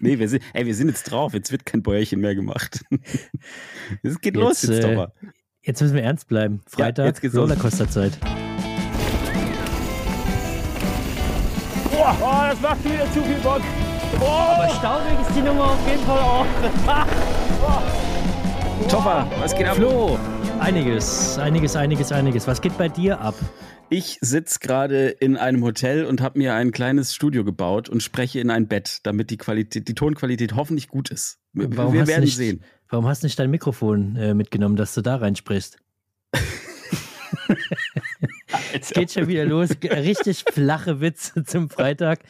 nee, wir sind, ey, wir sind jetzt drauf. Jetzt wird kein Bäuerchen mehr gemacht. Es geht jetzt, los jetzt, äh, Topper. Jetzt müssen wir ernst bleiben. Freitag, ja, Rollercoaster-Zeit. Boah, oh, das macht wieder zu viel Bock. Oh. Aber staunig ist die Nummer auf jeden Fall auch. Topper, was geht ab? Flo, einiges, einiges, einiges, einiges. Was geht bei dir ab? Ich sitze gerade in einem Hotel und habe mir ein kleines Studio gebaut und spreche in ein Bett, damit die Qualität, die Tonqualität hoffentlich gut ist. Warum wir werden nicht, sehen. Warum hast du nicht dein Mikrofon äh, mitgenommen, dass du da reinsprichst? es geht schon wieder los. Richtig flache Witze zum Freitag.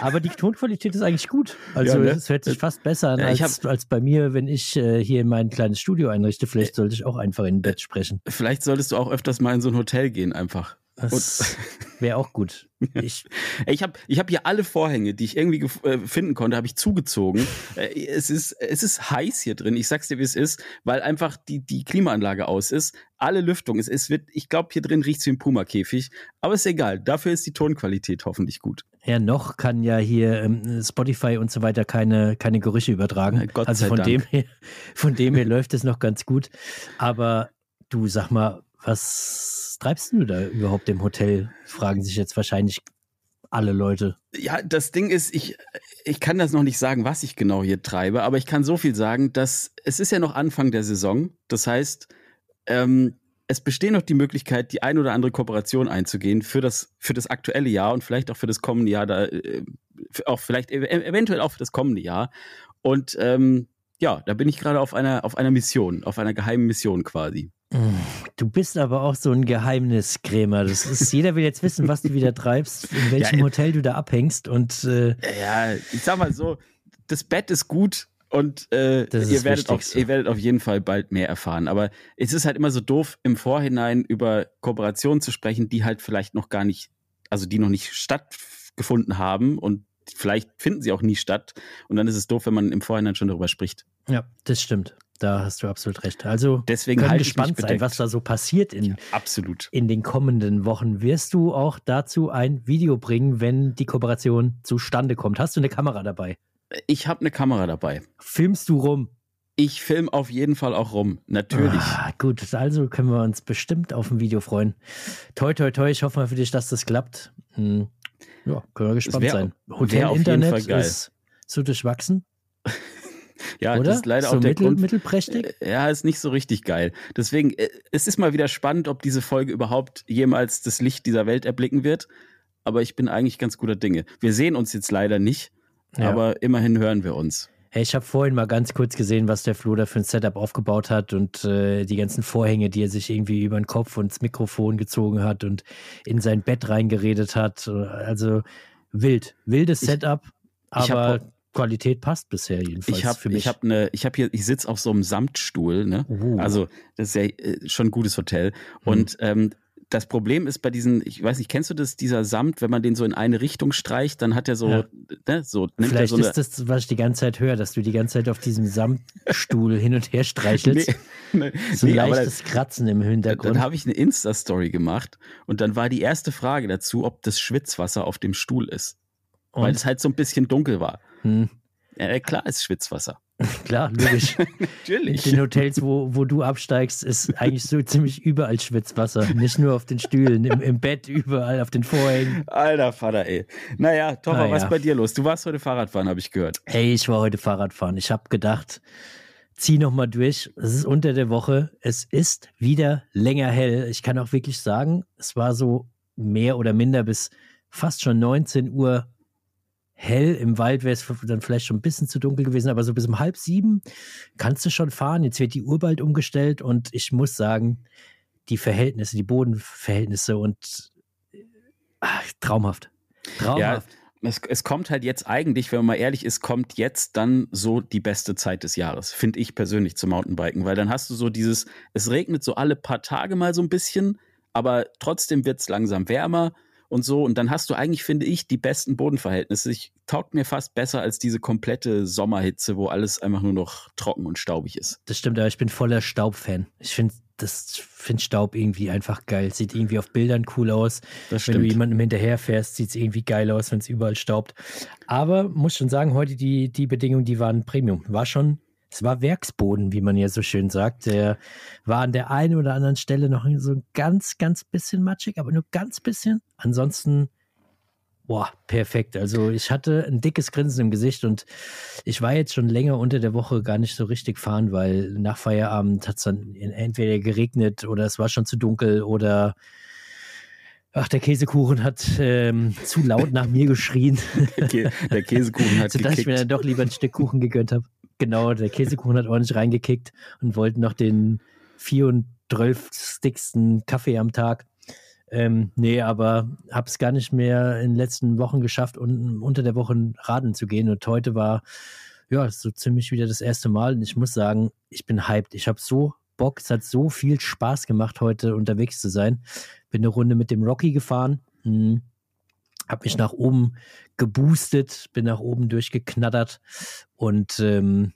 Aber die Tonqualität ist eigentlich gut. Also ja, ne? es hört sich fast besser an als, hab, als bei mir, wenn ich äh, hier mein kleines Studio einrichte. Vielleicht äh, sollte ich auch einfach in Bett sprechen. Vielleicht solltest du auch öfters mal in so ein Hotel gehen einfach. Das wäre auch gut. Ich, ich habe ich hab hier alle Vorhänge, die ich irgendwie äh, finden konnte, habe ich zugezogen. Äh, es, ist, es ist heiß hier drin. Ich sag's dir, wie es ist, weil einfach die, die Klimaanlage aus ist. Alle Lüftung. Es, es wird, ich glaube, hier drin riecht es wie ein Puma-Käfig. Aber ist egal. Dafür ist die Tonqualität hoffentlich gut. Ja, noch kann ja hier ähm, Spotify und so weiter keine, keine Gerüche übertragen. Gott also von Dank. dem her, von dem her läuft es noch ganz gut. Aber du sag mal, was treibst du da überhaupt im Hotel? Fragen sich jetzt wahrscheinlich alle Leute. Ja, das Ding ist, ich, ich kann das noch nicht sagen, was ich genau hier treibe, aber ich kann so viel sagen, dass es ist ja noch Anfang der Saison. Das heißt, ähm, es besteht noch die Möglichkeit, die ein oder andere Kooperation einzugehen für das, für das aktuelle Jahr und vielleicht auch für das kommende Jahr, da, äh, auch vielleicht eventuell auch für das kommende Jahr. Und ähm, ja, da bin ich gerade auf einer, auf einer Mission, auf einer geheimen Mission quasi. Du bist aber auch so ein Geheimniskrämer. Das ist, jeder will jetzt wissen, was du wieder treibst, in welchem ja, Hotel du da abhängst. Und äh, ja, ich sag mal so, das Bett ist gut und äh, ihr, werdet auf, ihr werdet auf jeden Fall bald mehr erfahren. Aber es ist halt immer so doof, im Vorhinein über Kooperationen zu sprechen, die halt vielleicht noch gar nicht, also die noch nicht stattgefunden haben und vielleicht finden sie auch nie statt. Und dann ist es doof, wenn man im Vorhinein schon darüber spricht. Ja, das stimmt. Da hast du absolut recht. Also deswegen können gespannt sein, was da so passiert in, ja, absolut. in den kommenden Wochen. Wirst du auch dazu ein Video bringen, wenn die Kooperation zustande kommt? Hast du eine Kamera dabei? Ich habe eine Kamera dabei. Filmst du rum? Ich film auf jeden Fall auch rum, natürlich. Ah, gut, also können wir uns bestimmt auf ein Video freuen. Toi, toi, toi, ich hoffe mal für dich, dass das klappt. Hm. Ja, können wir gespannt wär, sein. Hotel-Internet ist so durchwachsen. Ja, Oder? das ist leider so auch der mittel, Grund. Mittelprächtig? Äh, ja, ist nicht so richtig geil. Deswegen, äh, es ist mal wieder spannend, ob diese Folge überhaupt jemals das Licht dieser Welt erblicken wird. Aber ich bin eigentlich ganz guter Dinge. Wir sehen uns jetzt leider nicht, ja. aber immerhin hören wir uns. Hey, ich habe vorhin mal ganz kurz gesehen, was der Flo da für ein Setup aufgebaut hat und äh, die ganzen Vorhänge, die er sich irgendwie über den Kopf und das Mikrofon gezogen hat und in sein Bett reingeredet hat. Also wild, wildes Setup, ich, aber ich Qualität passt bisher jedenfalls ich hab, für mich. Ich habe eine, ich habe hier, ich sitze auf so einem Samtstuhl, ne? Uh. Also das ist ja äh, schon ein gutes Hotel. Mhm. Und ähm, das Problem ist bei diesen, ich weiß nicht, kennst du das, dieser Samt, wenn man den so in eine Richtung streicht, dann hat er so, ja. ne, so nimmt Vielleicht so ist das, was ich die ganze Zeit höre, dass du die ganze Zeit auf diesem Samtstuhl hin und her streichelst. Nee, nee, so ein leichtes dann, Kratzen im Hintergrund. Dann habe ich eine Insta-Story gemacht und dann war die erste Frage dazu, ob das Schwitzwasser auf dem Stuhl ist. Und? Weil es halt so ein bisschen dunkel war. Hm. Ja, klar ist Schwitzwasser. Klar, logisch. Natürlich. In den Hotels, wo, wo du absteigst, ist eigentlich so ziemlich überall Schwitzwasser. Nicht nur auf den Stühlen, im, im Bett, überall, auf den Vorhängen. Alter Vater, ey. Naja, Topper, naja. was ist bei dir los? Du warst heute Fahrradfahren, habe ich gehört. Hey, ich war heute Fahrradfahren. Ich habe gedacht, zieh nochmal durch. Es ist unter der Woche. Es ist wieder länger hell. Ich kann auch wirklich sagen, es war so mehr oder minder bis fast schon 19 Uhr hell. Im Wald wäre es dann vielleicht schon ein bisschen zu dunkel gewesen, aber so bis um halb sieben kannst du schon fahren. Jetzt wird die Uhr bald umgestellt und ich muss sagen, die Verhältnisse, die Bodenverhältnisse und ach, traumhaft. Traumhaft. Ja. Es, es, kommt halt jetzt eigentlich, wenn man mal ehrlich ist, kommt jetzt dann so die beste Zeit des Jahres, finde ich persönlich zum Mountainbiken, weil dann hast du so dieses, es regnet so alle paar Tage mal so ein bisschen, aber trotzdem wird es langsam wärmer und so. Und dann hast du eigentlich, finde ich, die besten Bodenverhältnisse. Ich taugt mir fast besser als diese komplette Sommerhitze, wo alles einfach nur noch trocken und staubig ist. Das stimmt, aber ich bin voller Staubfan. Ich finde das finde Staub irgendwie einfach geil. Sieht irgendwie auf Bildern cool aus. Das wenn du jemandem hinterherfährst, sieht es irgendwie geil aus, wenn es überall staubt. Aber muss schon sagen, heute die, die Bedingungen, die waren Premium. War schon, es war Werksboden, wie man ja so schön sagt. Der war an der einen oder anderen Stelle noch so ein ganz, ganz bisschen matschig, aber nur ganz bisschen. Ansonsten Boah, perfekt. Also ich hatte ein dickes Grinsen im Gesicht und ich war jetzt schon länger unter der Woche gar nicht so richtig fahren, weil nach Feierabend hat es dann entweder geregnet oder es war schon zu dunkel oder ach, der Käsekuchen hat ähm, zu laut nach mir geschrien, Der, Kä der Käsekuchen hat sodass ich mir dann gekickt. doch lieber ein Stück Kuchen gegönnt habe. Genau, der Käsekuchen hat ordentlich reingekickt und wollte noch den 34. Kaffee am Tag. Ähm, nee, aber hab's gar nicht mehr in den letzten Wochen geschafft, un unter der Woche raden zu gehen. Und heute war ja so ziemlich wieder das erste Mal. Und ich muss sagen, ich bin hyped. Ich habe so Bock. Es hat so viel Spaß gemacht, heute unterwegs zu sein. Bin eine Runde mit dem Rocky gefahren. Hm. Hab mich nach oben geboostet, bin nach oben durchgeknattert und ähm,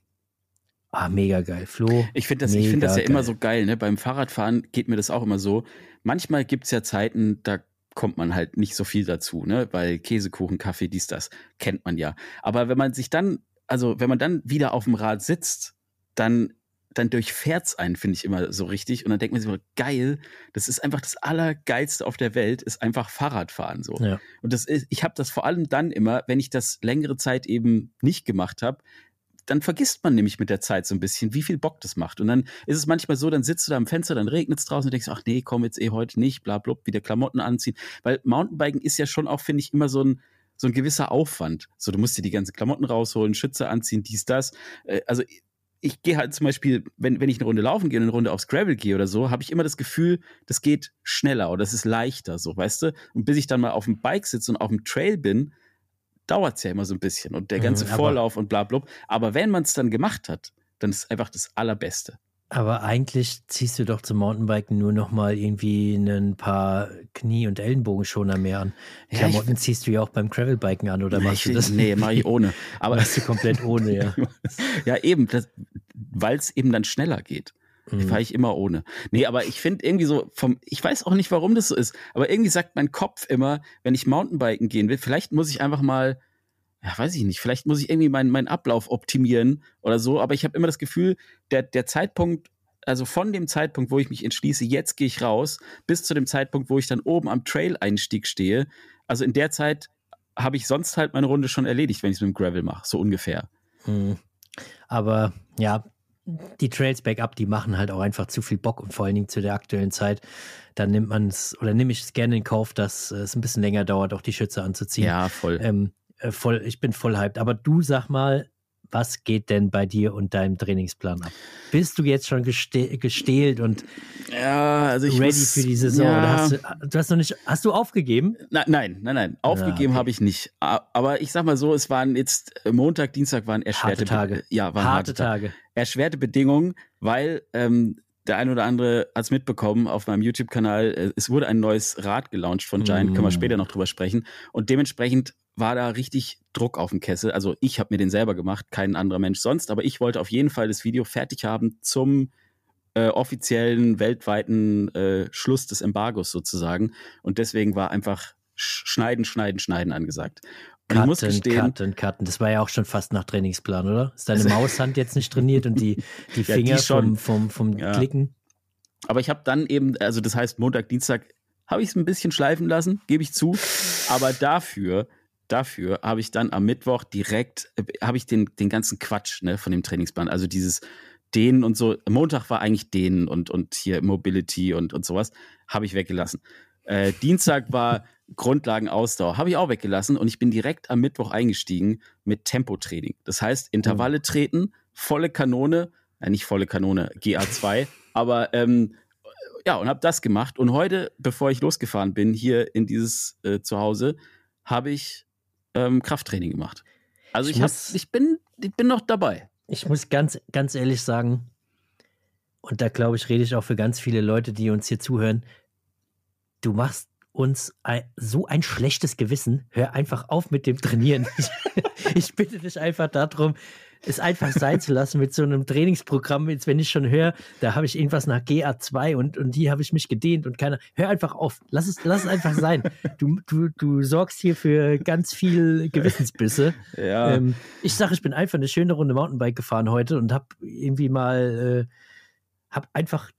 ah, mega geil. Flo, Ich finde das, ich find das ja Mega immer geil. so geil, ne? Beim Fahrradfahren geht mir das auch immer so. Manchmal gibt es ja Zeiten, da kommt man halt nicht so viel dazu, ne? Weil Käsekuchen, Kaffee, dies, das, kennt man ja. Aber wenn man sich dann, also wenn man dann wieder auf dem Rad sitzt, dann, dann durchfährt's einen, finde ich immer so richtig. Und dann denkt man sich, so, geil, das ist einfach das Allergeilste auf der Welt, ist einfach Fahrradfahren so. Ja. Und das ist, ich habe das vor allem dann immer, wenn ich das längere Zeit eben nicht gemacht habe, dann vergisst man nämlich mit der Zeit so ein bisschen, wie viel Bock das macht. Und dann ist es manchmal so, dann sitzt du da am Fenster, dann regnet es draußen und denkst, ach nee, komm jetzt eh heute nicht, bla bla, wieder Klamotten anziehen. Weil Mountainbiken ist ja schon auch, finde ich, immer so ein, so ein gewisser Aufwand. So, du musst dir die ganzen Klamotten rausholen, Schütze anziehen, dies, das. Äh, Also ich gehe halt zum Beispiel, wenn, wenn ich eine Runde laufen gehe und eine Runde aufs Gravel gehe oder so, habe ich immer das Gefühl, das geht schneller oder das ist leichter, so, weißt du? Und bis ich dann mal auf dem Bike sitze und auf dem Trail bin, dauert es ja immer so ein bisschen und der Mhm, ganze aber- Vorlauf und bla bla. Aber wenn man es dann gemacht hat, dann ist es einfach das Allerbeste. Aber eigentlich ziehst du doch zum Mountainbiken nur noch mal irgendwie ein paar Knie- und Ellenbogenschoner mehr an. Ja, Klamotten ziehst du ja auch beim Gravelbiken an, oder machst du ich, das? nee, mache ich ohne. Aber Machst du komplett ohne, ja. ja, eben, weil es eben dann schneller geht. Mhm. Fahre ich immer ohne. Nee, aber ich finde irgendwie so vom, ich weiß auch nicht, warum das so ist, aber irgendwie sagt mein Kopf immer, wenn ich Mountainbiken gehen will, vielleicht muss ich einfach mal, ja, weiß ich nicht, vielleicht muss ich irgendwie meinen meinen Ablauf optimieren oder so, aber ich habe immer das Gefühl, der, der Zeitpunkt, also von dem Zeitpunkt, wo ich mich entschließe, jetzt gehe ich raus, bis zu dem Zeitpunkt, wo ich dann oben am Trail-Einstieg stehe, also in der Zeit habe ich sonst halt meine Runde schon erledigt, wenn ich es mit dem Gravel mache, so ungefähr. Mhm. Aber ja, die Trails Backup, die machen halt auch einfach zu viel Bock und vor allen Dingen zu der aktuellen Zeit. Dann nimmt man es oder nehme ich es gerne in Kauf, dass es ein bisschen länger dauert, auch die Schütze anzuziehen. Ja, voll. Ähm, äh, voll, ich bin voll hyped. Aber du sag mal, was geht denn bei dir und deinem Trainingsplan ab? Bist du jetzt schon geste gestählt und Ja, also ready muss- für die Saison? Ja, hast du, du hast noch nicht, hast du aufgegeben? Nein, nein, nein, nein. Aufgegeben okay. habe ich nicht. Aber ich sag mal so, es waren jetzt äh, Montag, Dienstag waren erschwerte Harte Tage. Be- Ja, waren Harte Tage. Erschwerte Bedingungen, weil ähm, der ein oder andere hat es mitbekommen auf meinem YouTube-Kanal. äh, Es wurde ein neues Rad gelauncht von Giant, Mm. können wir später noch drüber sprechen. Und dementsprechend war da richtig Druck auf dem Kessel. Also ich habe mir den selber gemacht, kein anderer Mensch sonst. Aber ich wollte auf jeden Fall das Video fertig haben zum äh, offiziellen weltweiten äh, Schluss des Embargos sozusagen. Und deswegen war einfach sch- schneiden, schneiden, schneiden angesagt. Und ich muss gestehen, cutten, cutten. Das war ja auch schon fast nach Trainingsplan, oder? Ist deine Maushand jetzt nicht trainiert und die, die Ja, die Finger schon. vom, vom, vom Ja. Klicken? aber ich habe dann eben, also das heißt Montag, Dienstag, habe ich es ein bisschen schleifen lassen, gebe ich zu. Aber dafür, dafür habe ich dann am Mittwoch direkt, habe ich den, den ganzen Quatsch ne, von dem Trainingsplan, also dieses Dehnen und so. Montag war eigentlich Dehnen und, und hier Mobility und, und sowas, habe ich weggelassen. Äh, Dienstag war Grundlagenausdauer, habe ich auch weggelassen und ich bin direkt am Mittwoch eingestiegen mit Tempotraining. Das heißt, Intervalle treten, volle Kanone, ja, nicht volle Kanone, GA2, aber ähm, ja, und habe das gemacht. Und heute, bevor ich losgefahren bin, hier in dieses äh, Zuhause, habe ich ähm, Krafttraining gemacht. Also Ich ich, hab, muss- ich, bin, ich bin noch dabei. Ich muss ganz, ganz ehrlich sagen, und da glaube ich, rede ich auch für ganz viele Leute, die uns hier zuhören, du machst uns ein, so ein schlechtes Gewissen. Hör einfach auf mit dem Trainieren. Ich, ich bitte dich einfach darum, es einfach sein zu lassen mit so einem Trainingsprogramm, jetzt wenn ich schon höre, da habe ich irgendwas nach GA2 und, und die habe ich mich gedehnt und keiner, hör einfach auf, lass es, lass es einfach sein. Du, du, du sorgst hier für ganz viel Gewissensbisse. Ja. Ähm, ich sage, ich bin einfach eine schöne Runde Mountainbike gefahren heute und habe irgendwie mal, äh, habe einfach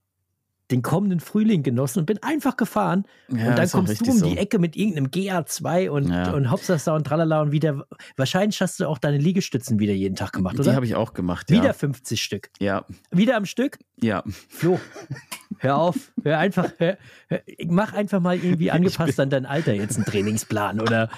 den kommenden Frühling genossen und bin einfach gefahren. Ja, und dann kommst du um so. die Ecke mit irgendeinem GA2 und, Ja. und Hopsasa und Tralala und wieder. Wahrscheinlich hast du auch deine Liegestützen wieder jeden Tag gemacht, Die oder? habe ich auch gemacht, wieder ja. 50 Stück. Ja, Wieder am Stück? ja. Flo, hör auf. Hör einfach, hör, hör, mach einfach mal irgendwie angepasst an dein Alter jetzt einen Trainingsplan oder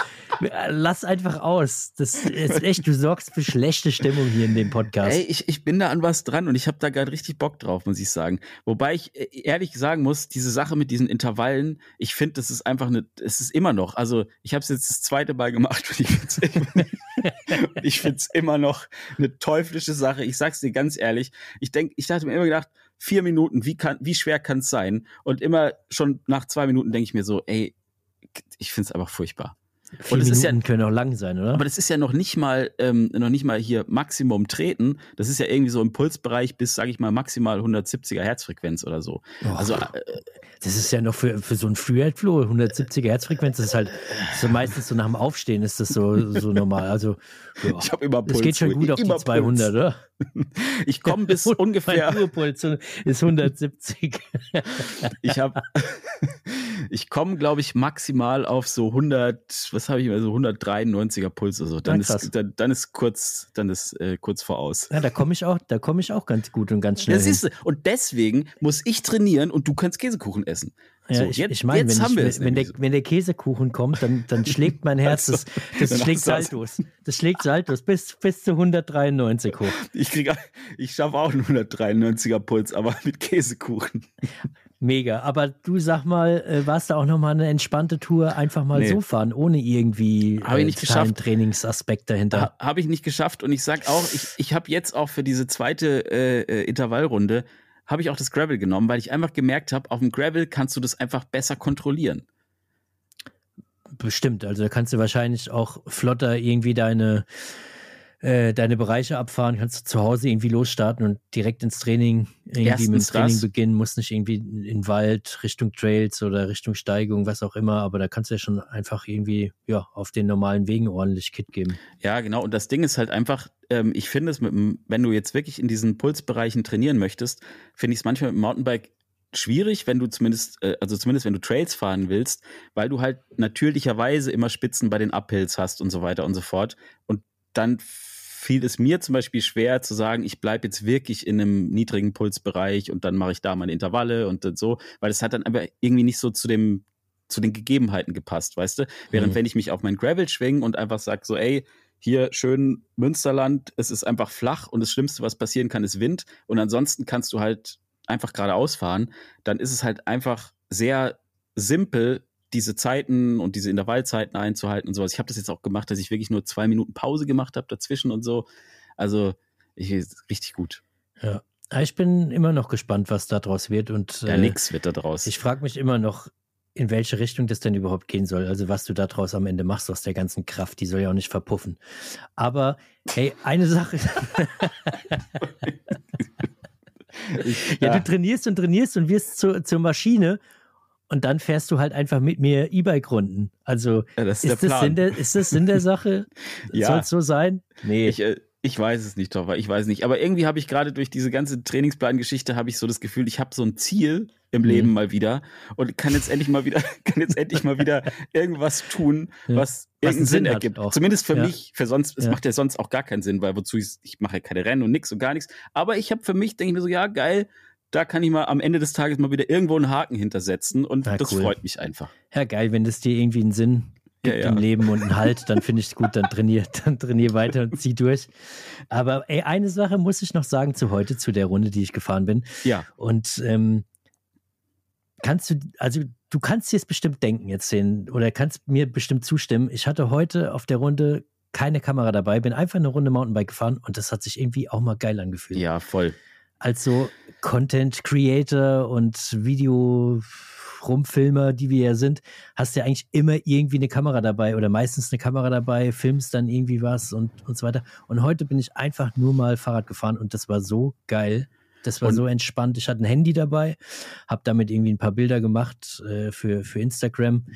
lass einfach aus. Das ist echt, du sorgst für schlechte Stimmung hier in dem Podcast. Ey, ich, ich bin da an was dran und ich habe da gerade richtig Bock drauf, muss ich sagen. Wobei ich äh, ehrlich sagen muss, diese Sache mit diesen Intervallen, ich finde, das ist einfach eine, es ist immer noch, also ich habe es jetzt das zweite Mal gemacht und ich finde es immer noch eine teuflische Sache. Ich sag's dir ganz ehrlich. Ich denk, ich dachte mir immer gedacht, vier Minuten, wie kann, wie schwer kann es sein? Und immer schon nach zwei Minuten denke ich mir so, ey, ich find's einfach furchtbar. Vier und es Minuten ist ja- können auch lang sein, oder? Aber das ist ja noch nicht mal, ähm, noch nicht mal hier Maximum treten. Das ist ja irgendwie so im Pulsbereich bis, sage ich mal, maximal 170er Herzfrequenz oder so. Oh, Also äh, das ist ja noch für, für so ein Freeride-Flow, 170er Herzfrequenz, das ist halt so meistens so nach dem Aufstehen ist das so, so normal. Also ja. ich habe immer Puls. es geht schon gut auf die immer 200, oder? Puls. Ich komme bis ungefähr. Mein Ruhepuls ist 170. Ich habe, ich komme, glaube ich, maximal auf so 100, was habe ich immer, so 193er Puls oder so. Dann Ja, ist, dann, dann ist kurz, dann ist äh, kurz voraus. Ja, da komme ich auch, da komme ich auch ganz gut und ganz schnell. Das hin. ist, und deswegen muss ich trainieren und du kannst Käsekuchen essen. Ja, so, ich, jetzt, ich meine, wenn, ich, wenn, der, so. wenn der Käsekuchen kommt, dann, dann schlägt mein Herz, das, das schlägt. Saltos. Das schlägt Saltos bis, bis zu 193 hoch. Ich ich schaffe auch einen 193er Puls, aber mit Käsekuchen. Mega. Aber du sag mal, äh, warst du auch nochmal eine entspannte Tour, einfach mal Nee. so fahren, ohne irgendwie Hab ich nicht totalen geschafft. Trainingsaspekt dahinter? Ha, habe ich nicht geschafft und ich sag auch, ich, ich habe jetzt auch für diese zweite äh, äh, Intervallrunde habe ich auch das Gravel genommen, weil ich einfach gemerkt habe, auf dem Gravel kannst du das einfach besser kontrollieren. Bestimmt. Also da kannst du wahrscheinlich auch flotter irgendwie deine, äh, deine Bereiche abfahren, kannst du zu Hause irgendwie losstarten und direkt ins Training irgendwie mit dem Erstens Training das. beginnen, musst nicht irgendwie in den Wald, Richtung Trails oder Richtung Steigung, was auch immer, aber da kannst du ja schon einfach irgendwie ja, auf den normalen Wegen ordentlich Kit geben. Ja, genau. Und das Ding ist halt einfach, ähm, ich finde es mit dem, wenn du jetzt wirklich in diesen Pulsbereichen trainieren möchtest, finde ich es manchmal mit dem Mountainbike schwierig, wenn du zumindest, äh, also zumindest wenn du Trails fahren willst, weil du halt natürlicherweise immer Spitzen bei den Uphills hast und so weiter und so fort. Und dann fiel es mir zum Beispiel schwer zu sagen, ich bleibe jetzt wirklich in einem niedrigen Pulsbereich und dann mache ich da meine Intervalle und so, weil es hat dann aber irgendwie nicht so zu dem zu den Gegebenheiten gepasst, weißt du? Während Mhm. wenn ich mich auf mein Gravel schwinge und einfach sag so, ey, hier schön Münsterland, es ist einfach flach und das Schlimmste, was passieren kann, ist Wind und ansonsten kannst du halt einfach geradeaus fahren, dann ist es halt einfach sehr simpel, diese Zeiten und diese Intervallzeiten einzuhalten und sowas. Ich habe das jetzt auch gemacht, dass ich wirklich nur zwei Minuten Pause gemacht habe dazwischen und so. Also ich, richtig gut. Ja. Aber Ich bin immer noch gespannt, was daraus wird und Ja, äh, nix wird da draus. Ich frage mich immer noch, in welche Richtung das denn überhaupt gehen soll. Also was du daraus am Ende machst aus der ganzen Kraft, die soll ja auch nicht verpuffen. Aber hey, eine Sache. ja, du trainierst und trainierst und wirst zu, zur Maschine und dann fährst du halt einfach mit mir E-Bike-Runden. Also Ja, das ist, ist, das. Sinn der, ist das Sinn der Sache? Ja. Soll es so sein? Nee. Ich, äh, ich weiß es nicht, Toffer, ich weiß nicht. Aber irgendwie habe ich gerade durch diese ganze Trainingsplan-Geschichte habe ich so das Gefühl, ich habe so ein Ziel im Mhm. Leben mal wieder und kann jetzt endlich mal wieder, kann jetzt endlich mal wieder irgendwas tun, Ja. was irgendeinen einen Sinn Sinn ergibt. auch. Zumindest für Ja. mich, für sonst, es Ja. macht ja sonst auch gar keinen Sinn, weil wozu ich, ich mache ja keine Rennen und nix und gar nichts. Aber ich habe für mich, denke ich mir so, ja, geil, da kann ich mal am Ende des Tages mal wieder irgendwo einen Haken hintersetzen und Ja, das cool. freut mich einfach. Ja, geil, wenn das dir irgendwie einen Sinn Ja, gibt ja. im Leben und einen Halt, dann finde ich es gut, dann trainier, dann trainier weiter und zieh durch. Aber ey, eine Sache muss ich noch sagen zu heute, zu der Runde, die ich gefahren bin. Ja, Und ähm, kannst du, also du kannst dir es bestimmt denken jetzt sehen oder kannst mir bestimmt zustimmen. Ich hatte heute auf der Runde keine Kamera dabei, bin einfach eine Runde Mountainbike gefahren und das hat sich irgendwie auch mal geil angefühlt. ja, voll. Als so Content Creator und Rumfilmer, die wir ja sind, hast du ja eigentlich immer irgendwie eine Kamera dabei oder meistens eine Kamera dabei, filmst dann irgendwie was und, und so weiter. Und heute bin ich einfach nur mal Fahrrad gefahren und das war so geil. Das war und so entspannt. Ich hatte ein Handy dabei, habe damit irgendwie ein paar Bilder gemacht äh, für, für Instagram.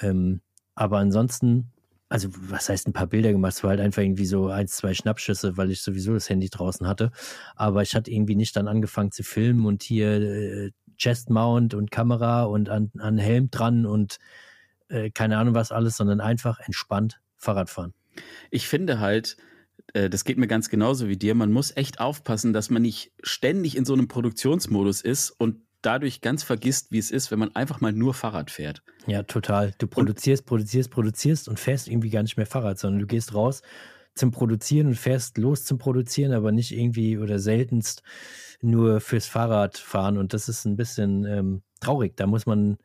Ähm, aber ansonsten, also was heißt ein paar Bilder gemacht? Es war halt einfach irgendwie so ein, zwei Schnappschüsse, weil ich sowieso das Handy draußen hatte. Aber ich hatte irgendwie nicht dann angefangen zu filmen und hier äh, Chest Mount und Kamera und an, an Helm dran und äh, keine Ahnung was alles, sondern einfach entspannt Fahrrad fahren. Ich finde halt, äh, das geht mir ganz genauso wie dir, man muss echt aufpassen, dass man nicht ständig in so einem Produktionsmodus ist und dadurch ganz vergisst, wie es ist, wenn man einfach mal nur Fahrrad fährt. Ja, total. Du produzierst, und, produzierst, produzierst und fährst irgendwie gar nicht mehr Fahrrad, sondern du gehst raus zum Produzieren und fährst los zum Produzieren, aber nicht irgendwie oder seltenst nur fürs Fahrrad fahren. Und das ist ein bisschen ähm, traurig. Da muss man,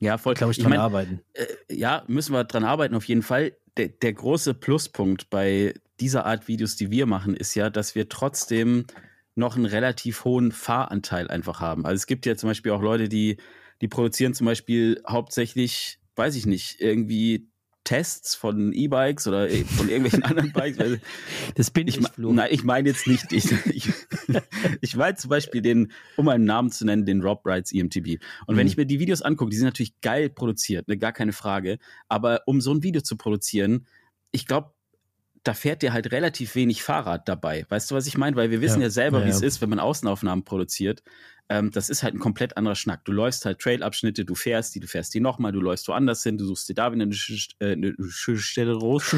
ja, voll, glaube ich, dran ich mein, arbeiten. Äh, ja, müssen wir dran arbeiten, auf jeden Fall. Der, der große Pluspunkt bei dieser Art Videos, die wir machen, ist ja, dass wir trotzdem noch einen relativ hohen Fahranteil einfach haben. Also es gibt ja zum Beispiel auch Leute, die, die produzieren zum Beispiel hauptsächlich, weiß ich nicht, irgendwie Tests von E-Bikes oder äh, von irgendwelchen anderen Bikes. Weil das bin ich, ich Flo. Nein, ich meine jetzt nicht. Ich, ich, ich meine zum Beispiel den, um einen Namen zu nennen, den Rob Rides EMTB. Und mhm. wenn ich mir die Videos angucke, die sind natürlich geil produziert, ne, gar keine Frage. Aber um so ein Video zu produzieren, ich glaube, da fährt dir halt relativ wenig Fahrrad dabei. Weißt du, was ich meine? Weil wir wissen ja, ja selber, ja, wie es ist, wenn man Außenaufnahmen produziert ähm, das ist halt ein komplett anderer Schnack. Du läufst halt Trailabschnitte, du fährst die, du fährst die nochmal, du läufst woanders hin, du suchst dir da wieder eine, äh, eine schöne Stelle raus.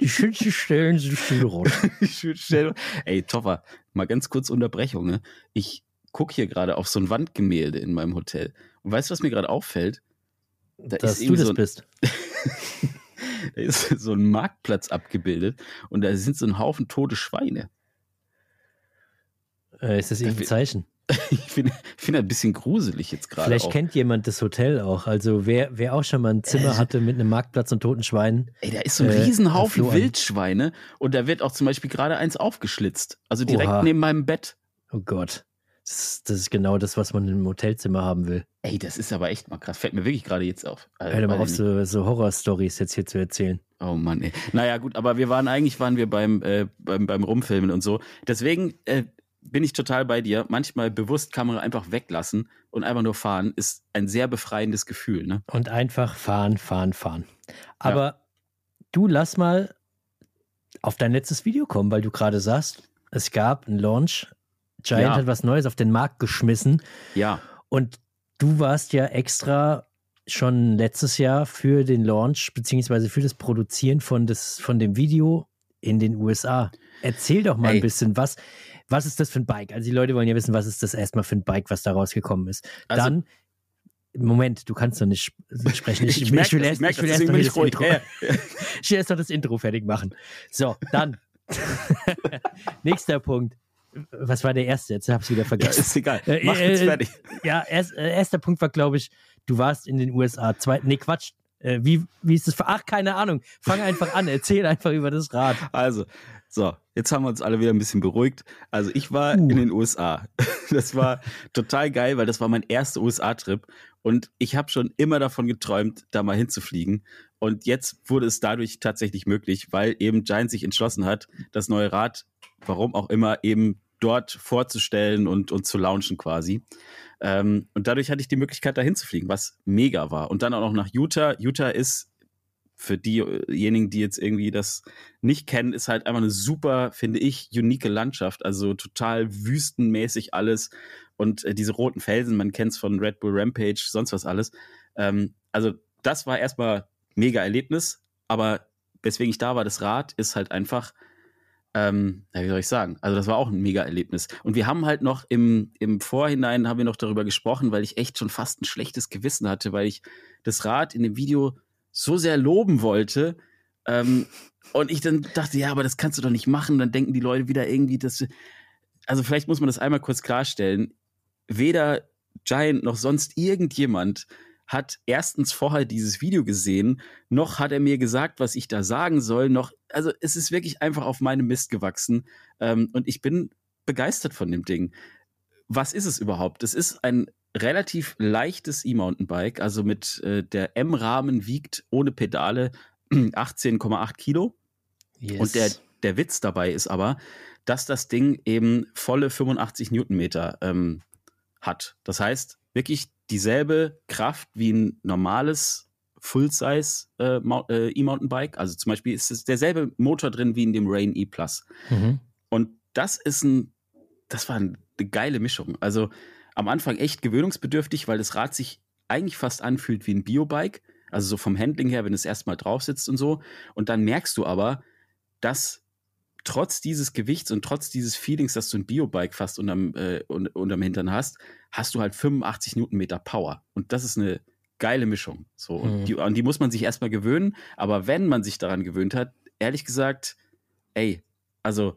die schönste Stellen sind Stelle raus. die. Ey, Toffer, mal ganz kurz Unterbrechung. Ne? Ich gucke hier gerade auf so ein Wandgemälde in meinem Hotel. Und weißt du, was mir gerade auffällt? Da Dass du das so bist. da ist so ein Marktplatz abgebildet und da sind so ein Haufen tote Schweine. Äh, ist das irgendein Zeichen? ich finde find ein bisschen gruselig jetzt gerade. Vielleicht auch. kennt jemand das Hotel auch. Also wer, wer auch schon mal ein Zimmer äh, hatte mit einem Marktplatz und toten Schweinen. Ey, da ist so ein äh, Riesenhaufen Wildschweine und da wird auch zum Beispiel gerade eins aufgeschlitzt. Also direkt Oha. neben meinem Bett. Oh Gott. Das ist, das ist, genau das, was man im Hotelzimmer haben will. Ey, das ist aber echt mal krass. Fällt mir wirklich gerade jetzt auf. Also, Hör mal auf, so, so Horror-Stories jetzt hier zu erzählen. Oh Mann, ey. Naja, gut, aber wir waren eigentlich waren wir beim, äh, beim, beim Rumfilmen und so. Deswegen, äh, bin ich total bei dir. Manchmal bewusst Kamera einfach weglassen und einfach nur fahren ist ein sehr befreiendes Gefühl. Ne? Und einfach fahren, fahren, fahren. Aber ja. du lass mal auf dein letztes Video kommen, weil du gerade sagst, es gab einen Launch. Giant ja. hat was Neues auf den Markt geschmissen. Ja. Und du warst ja extra schon letztes Jahr für den Launch beziehungsweise für das Produzieren von, des, von dem Video in den USA. Erzähl doch mal Ey. ein bisschen, was, was ist das für ein Bike? Also die Leute wollen ja wissen, was ist das erstmal für ein Bike, was da rausgekommen ist. Also, Dann, Moment, du kannst doch nicht sprechen. Ich, ich, ich will erst, ich will erst noch das Intro. Ja. ich will erst noch das Intro fertig machen. So, dann. Nächster Punkt. Was war der erste? Jetzt habe ich wieder vergessen. Ja, ist egal. Äh, Mach jetzt äh, fertig. Ja, erst, äh, erster Punkt war, glaube ich, du warst in den USA. Zwei, nee, Quatsch. Äh, wie, wie ist das? Ach, keine Ahnung. Fang einfach an. Erzähl einfach über das Rad. Also, so, jetzt haben wir uns alle wieder ein bisschen beruhigt. Also ich war uh. in den USA. Das war total geil, weil das war mein erster USA-Trip und ich habe schon immer davon geträumt, da mal hinzufliegen. Und jetzt wurde es dadurch tatsächlich möglich, weil eben Giant sich entschlossen hat, das neue Rad, warum auch immer, eben dort vorzustellen und, und zu launchen quasi. Ähm, und dadurch hatte ich die Möglichkeit, da hinzufliegen, was mega war. Und dann auch noch nach Utah. Utah ist für diejenigen, die jetzt irgendwie das nicht kennen, ist halt einfach eine super, finde ich, unique Landschaft. Also total wüstenmäßig alles. Und äh, diese roten Felsen, man kennt es von Red Bull Rampage, sonst was alles. Ähm, also das war erstmal mega Erlebnis. Aber weswegen ich da war, das Rad ist halt einfach, ähm, wie soll ich sagen? Also das war auch ein mega Erlebnis. Und wir haben halt noch im, im Vorhinein haben wir noch darüber gesprochen, weil ich echt schon fast ein schlechtes Gewissen hatte, weil ich das Rad in dem Video so sehr loben wollte. Ähm, und ich dann dachte, ja, aber das kannst du doch nicht machen. Dann denken die Leute wieder irgendwie, dass. Also vielleicht muss man das einmal kurz klarstellen. Weder Giant noch sonst irgendjemand hat erstens vorher dieses Video gesehen, noch hat er mir gesagt, was ich da sagen soll, noch, also es ist wirklich einfach auf meinem Mist gewachsen ähm, und ich bin begeistert von dem Ding. Was ist es überhaupt? Es ist ein relativ leichtes E-Mountainbike, also mit äh, der M-Rahmen wiegt ohne Pedale 18,8 Kilo. Yes. Und der, der Witz dabei ist aber, dass das Ding eben volle 85 Newtonmeter ähm, hat. Das heißt, wirklich dieselbe Kraft wie ein normales Full-Size äh, äh, E-Mountainbike. Also zum Beispiel ist es derselbe Motor drin wie in dem Rain E Plus. Mhm. Und das ist ein, das war eine geile Mischung. Also am Anfang echt gewöhnungsbedürftig, weil das Rad sich eigentlich fast anfühlt wie ein Biobike. Also so vom Handling her, wenn es erstmal drauf sitzt und so. Und dann merkst du aber, dass trotz dieses Gewichts und trotz dieses Feelings, dass du ein Biobike fast unterm, äh, unterm Hintern hast, hast du halt 85 Newtonmeter Power. Und das ist eine geile Mischung. So, und Mhm. die, an die muss man sich erstmal gewöhnen. Aber wenn man sich daran gewöhnt hat, ehrlich gesagt, ey, also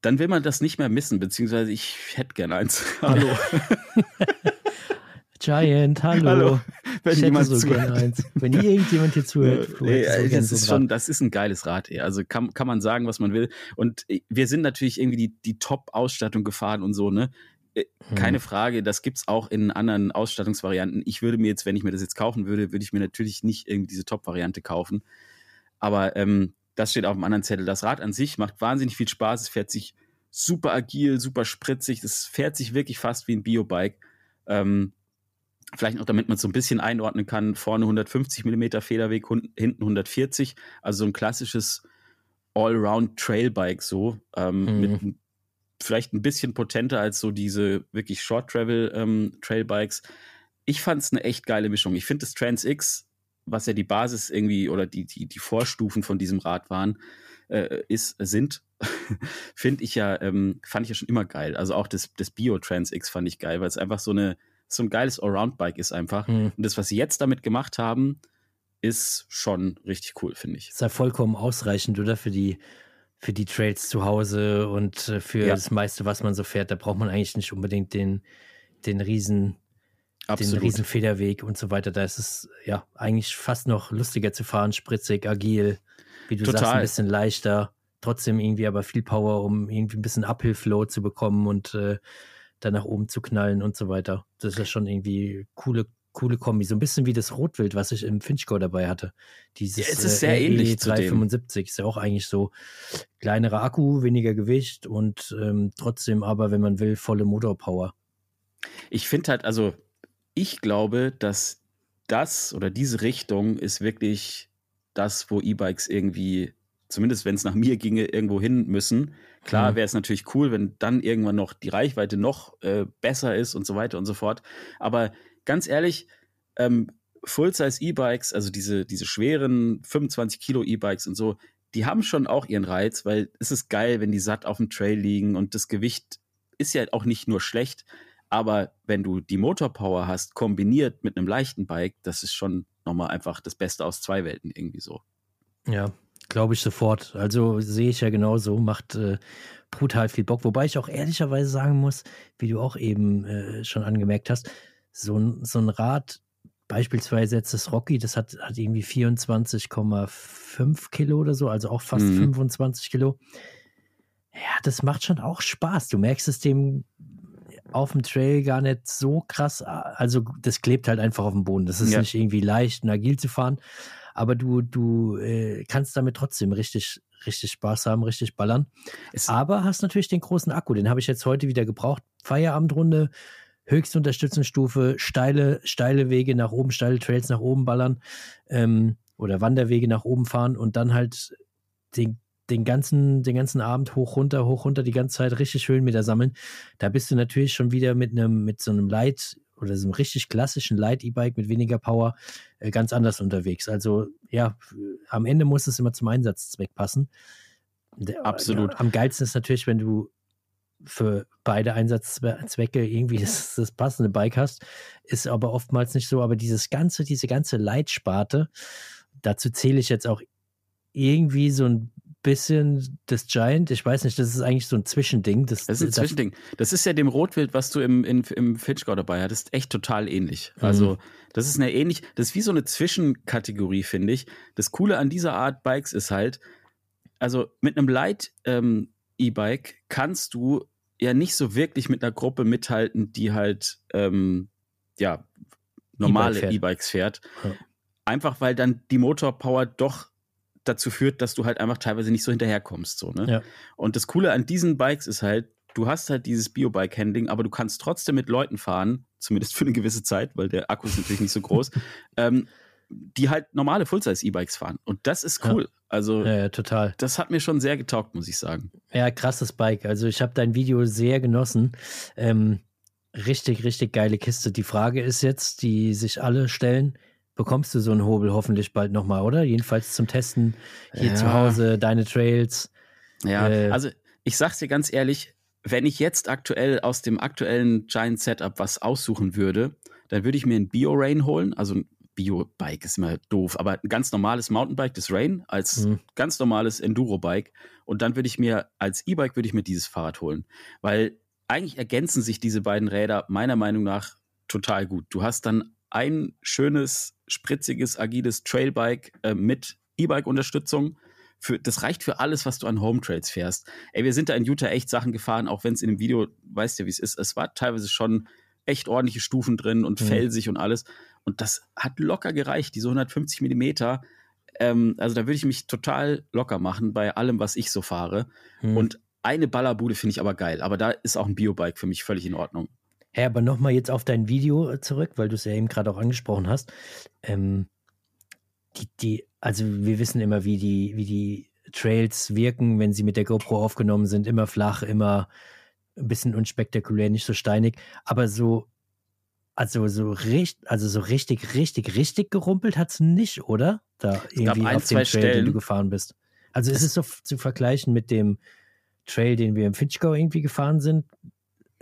dann will man das nicht mehr missen, beziehungsweise ich hätte gern eins. Hallo. Giant, hallo. Hallo. Wenn ich jemand so zuhört. Wenn hier irgendjemand hier zuhört, so ey, das so ein ist schon, das ist ein geiles Rad, ey. Also kann, kann man sagen, was man will. Und äh, wir sind natürlich irgendwie die, die Top-Ausstattung gefahren und so, ne? Äh, Hm. Keine Frage, das gibt's auch in anderen Ausstattungsvarianten. Ich würde mir jetzt, wenn ich mir das jetzt kaufen würde, würde ich mir natürlich nicht irgendwie diese Top-Variante kaufen. Aber ähm, das steht auf dem anderen Zettel. Das Rad an sich macht wahnsinnig viel Spaß. Es fährt sich super agil, super spritzig. Das fährt sich wirklich fast wie ein Biobike. Ähm, vielleicht noch, damit man es so ein bisschen einordnen kann, vorne 150 mm Federweg, hinten 140. Also so ein klassisches Allround-Trailbike so. Ähm, Mhm. mit vielleicht ein bisschen potenter als so diese wirklich Short-Travel-Trailbikes. ich fand es eine echt geile Mischung. Ich finde das Trans X, was ja die Basis irgendwie oder die, die, die Vorstufen von diesem Rad waren, äh, ist, sind, finde ich ja, ähm, fand ich ja schon immer geil. Also auch das, das Bio Trans X fand ich geil, weil es einfach so eine, so ein geiles Allround-Bike ist einfach. Hm. Und das, was sie jetzt damit gemacht haben, ist schon richtig cool, finde ich. Ist ja vollkommen ausreichend, oder? Für die, für die Trails zu Hause und äh, für Ja. das meiste, was man so fährt. Da braucht man eigentlich nicht unbedingt den, den riesen, den Absolut. riesen Federweg und so weiter. Da ist es ja eigentlich fast noch lustiger zu fahren, spritzig, agil, wie du sagst, Total. ein bisschen leichter, trotzdem irgendwie aber viel Power, um irgendwie ein bisschen Uphill-Flow zu bekommen und äh, dann nach oben zu knallen und so weiter. Das ist ja schon irgendwie coole, coole Kombi. So ein bisschen wie das Rotwild, was ich im Finchgau dabei hatte. Dieses Ja, es ist äh, sehr RE ähnlich dem. 375 ist ja auch eigentlich so kleinerer Akku, weniger Gewicht und ähm, trotzdem aber, wenn man will, volle Motorpower. Ich finde halt, also ich glaube, dass das oder diese Richtung ist wirklich das, wo E-Bikes irgendwie, zumindest wenn es nach mir ginge, irgendwo hin müssen. Klar Mhm. wäre es natürlich cool, wenn dann irgendwann noch die Reichweite noch äh, besser ist und so weiter und so fort. Aber ganz ehrlich, ähm, Full-Size E-Bikes, also diese, diese schweren 25 Kilo E-Bikes und so, die haben schon auch ihren Reiz, weil es ist geil, wenn die satt auf dem Trail liegen und das Gewicht ist ja auch nicht nur schlecht, aber wenn du die Motorpower hast, kombiniert mit einem leichten Bike, das ist schon nochmal einfach das Beste aus zwei Welten irgendwie so. Ja, glaube ich sofort. Also sehe ich ja genauso, macht äh, brutal viel Bock. Wobei ich auch ehrlicherweise sagen muss, wie du auch eben äh, schon angemerkt hast, so ein, so ein Rad, beispielsweise jetzt das Rocky, das hat, hat irgendwie 24,5 Kilo oder so, also auch fast Mhm. 25 Kilo. Ja, das macht schon auch Spaß. Du merkst es dem auf dem Trail gar nicht so krass. Also das klebt halt einfach auf dem Boden. Das ist Ja. nicht irgendwie leicht und agil zu fahren aber du, du äh, kannst damit trotzdem richtig, richtig Spaß haben, richtig ballern. Es, Aber hast natürlich den großen Akku, den habe ich jetzt heute wieder gebraucht. Feierabendrunde, höchste Unterstützungsstufe, steile, steile Wege nach oben, steile Trails nach oben ballern ähm, oder Wanderwege nach oben fahren und dann halt den, den, ganzen, den ganzen Abend hoch, runter, hoch, runter, die ganze Zeit richtig Höhenmeter sammeln. Da bist du natürlich schon wieder mit einem, mit so einem Light oder so einem richtig klassischen Light-E-Bike mit weniger Power äh, ganz anders unterwegs. Also ja, am Ende muss es immer zum Einsatzzweck passen. Der, Absolut. Am geilsten ist natürlich, wenn du für beide Einsatzzwecke irgendwie das, das passende Bike hast, ist aber oftmals nicht so. Aber dieses ganze, diese ganze Leitsparte, dazu zähle ich jetzt auch irgendwie so ein bisschen das Giant. Ich weiß nicht, das ist eigentlich so ein Zwischending. Das, das ist ein Zwischending. Das ist ja dem Rotwild, was du im, im, im Finchgau dabei hattest, echt total ähnlich. Mhm. Also, das ist eine ähnlich, das ist wie so eine Zwischenkategorie, finde ich. Das Coole an dieser Art Bikes ist halt, also mit einem Light ähm, E-Bike kannst du ja nicht so wirklich mit einer Gruppe mithalten, die halt ähm, ja normale E-Bikes fährt. Ja. Einfach weil dann die Motorpower doch dazu führt, dass du halt einfach teilweise nicht so hinterherkommst. So, ne? Ja. Und das Coole an diesen Bikes ist halt, du hast halt dieses Biobike-Handling, aber du kannst trotzdem mit Leuten fahren, zumindest für eine gewisse Zeit, weil der Akku ist natürlich nicht so groß, ähm, die halt normale Full-Size-E-Bikes fahren. Und das ist cool. Ja. Also, ja, ja, total. Das hat mir schon sehr getaugt, muss ich sagen. Ja, krasses Bike. Also, ich habe dein Video sehr genossen. Ähm, richtig, richtig geile Kiste. Die Frage ist jetzt, die sich alle stellen, bekommst du so einen Hobel hoffentlich bald nochmal, oder? Jedenfalls zum Testen hier ja. zu Hause, deine Trails. Ja, äh, also ich sag's dir ganz ehrlich, wenn ich jetzt aktuell aus dem aktuellen Giant Setup was aussuchen würde, dann würde ich mir ein Bio-Rain holen, also ein Bio-Bike ist immer doof, aber ein ganz normales Mountainbike, das Rain, als mhm. ganz normales Enduro-Bike. Und dann würde ich mir als E-Bike würde ich mir dieses Fahrrad holen. Weil eigentlich ergänzen sich diese beiden Räder meiner Meinung nach total gut. Du hast dann ein schönes, spritziges, agiles Trailbike äh, mit E-Bike-Unterstützung. Für, das reicht für alles, was du an Home Trails fährst. Ey, wir sind da in Utah echt Sachen gefahren, auch wenn es in dem Video, weißt du, wie es ist. Es war teilweise schon echt ordentliche Stufen drin und mhm. felsig und alles. Und das hat locker gereicht, diese 150 Millimeter. Ähm, also da würde ich mich total locker machen bei allem, was ich so fahre. Mhm. Und eine Ballerbude finde ich aber geil. Aber da ist auch ein Biobike für mich völlig in Ordnung. Ja, aber nochmal jetzt auf dein Video äh, zurück, weil du es ja eben gerade auch angesprochen hast. Ähm, die, die, also wir wissen immer, wie die, wie die Trails wirken, wenn sie mit der GoPro aufgenommen sind. Immer flach, immer ein bisschen unspektakulär, nicht so steinig, aber so, also so richtig, also so richtig, richtig, richtig gerumpelt hat es nicht, oder? Da es irgendwie ein, auf dem Trail, Stellen. den du gefahren bist. Also ist es so zu vergleichen mit dem Trail, den wir im Finchgau irgendwie gefahren sind,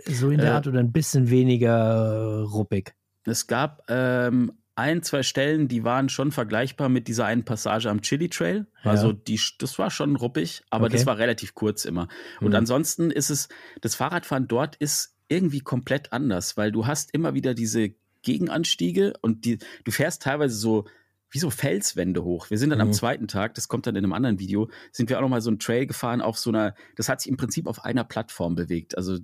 so in der äh, Art oder ein bisschen weniger ruppig? Es gab ähm, ein, zwei Stellen, die waren schon vergleichbar mit dieser einen Passage am Chili Trail. Ja. Also die, das war schon ruppig, aber okay. das war relativ kurz immer. Und mhm. ansonsten ist es, das Fahrradfahren dort ist irgendwie komplett anders, weil du hast immer wieder diese Gegenanstiege und die, du fährst teilweise so wie so Felswände hoch. Wir sind dann mhm. am zweiten Tag, das kommt dann in einem anderen Video, sind wir auch noch mal so einen Trail gefahren auf so einer, das hat sich im Prinzip auf einer Plattform bewegt. Also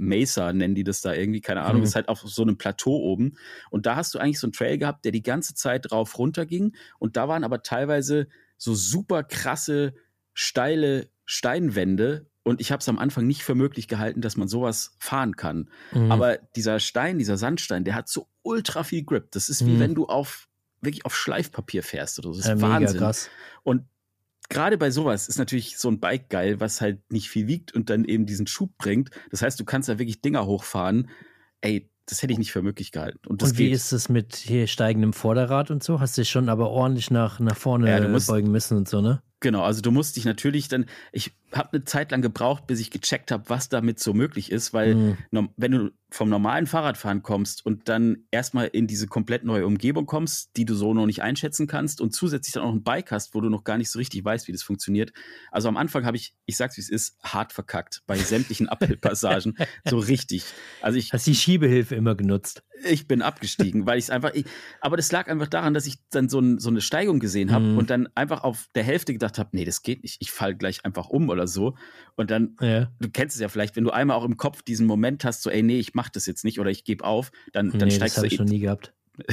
Mesa nennen die das da irgendwie, keine Ahnung, mhm. ist halt auf so einem Plateau oben. Und da hast du eigentlich so einen Trail gehabt, der die ganze Zeit drauf runter ging. Und da waren aber teilweise so super krasse, steile Steinwände. Und ich habe es am Anfang nicht für möglich gehalten, dass man sowas fahren kann. Mhm. Aber dieser Stein, dieser Sandstein, der hat so ultra viel Grip. Das ist wie mhm. wenn du auf wirklich auf Schleifpapier fährst oder so. Das ist ja, Wahnsinn. Und gerade bei sowas ist natürlich so ein Bike geil, was halt nicht viel wiegt und dann eben diesen Schub bringt. Das heißt, du kannst da wirklich Dinger hochfahren. Ey, das hätte ich nicht für möglich gehalten. Und, und wie geht. ist es mit hier steigendem Vorderrad und so? Hast du dich schon aber ordentlich nach, nach vorne ja, musst, beugen müssen und so, ne? Genau, also du musst dich natürlich dann, ich habe eine Zeit lang gebraucht, bis ich gecheckt habe, was damit so möglich ist, weil mhm. wenn du vom normalen Fahrradfahren kommst und dann erstmal in diese komplett neue Umgebung kommst, die du so noch nicht einschätzen kannst und zusätzlich dann auch ein Bike hast, wo du noch gar nicht so richtig weißt, wie das funktioniert. Also am Anfang habe ich, ich sag's wie es ist, hart verkackt bei sämtlichen Uphill-Passagen, so richtig. Also ich hast die Schiebehilfe immer genutzt. Ich bin abgestiegen, weil ich es einfach, ich, aber das lag einfach daran, dass ich dann so, ein, so eine Steigung gesehen habe mhm. und dann einfach auf der Hälfte gedacht habe, nee, das geht nicht, ich fall gleich einfach um oder so. Und dann, ja. du kennst es ja vielleicht, wenn du einmal auch im Kopf diesen Moment hast, so, ey, nee, ich mach das jetzt nicht oder ich gebe auf, dann, dann nee, steigst das du. Das habe ich schon nie gehabt.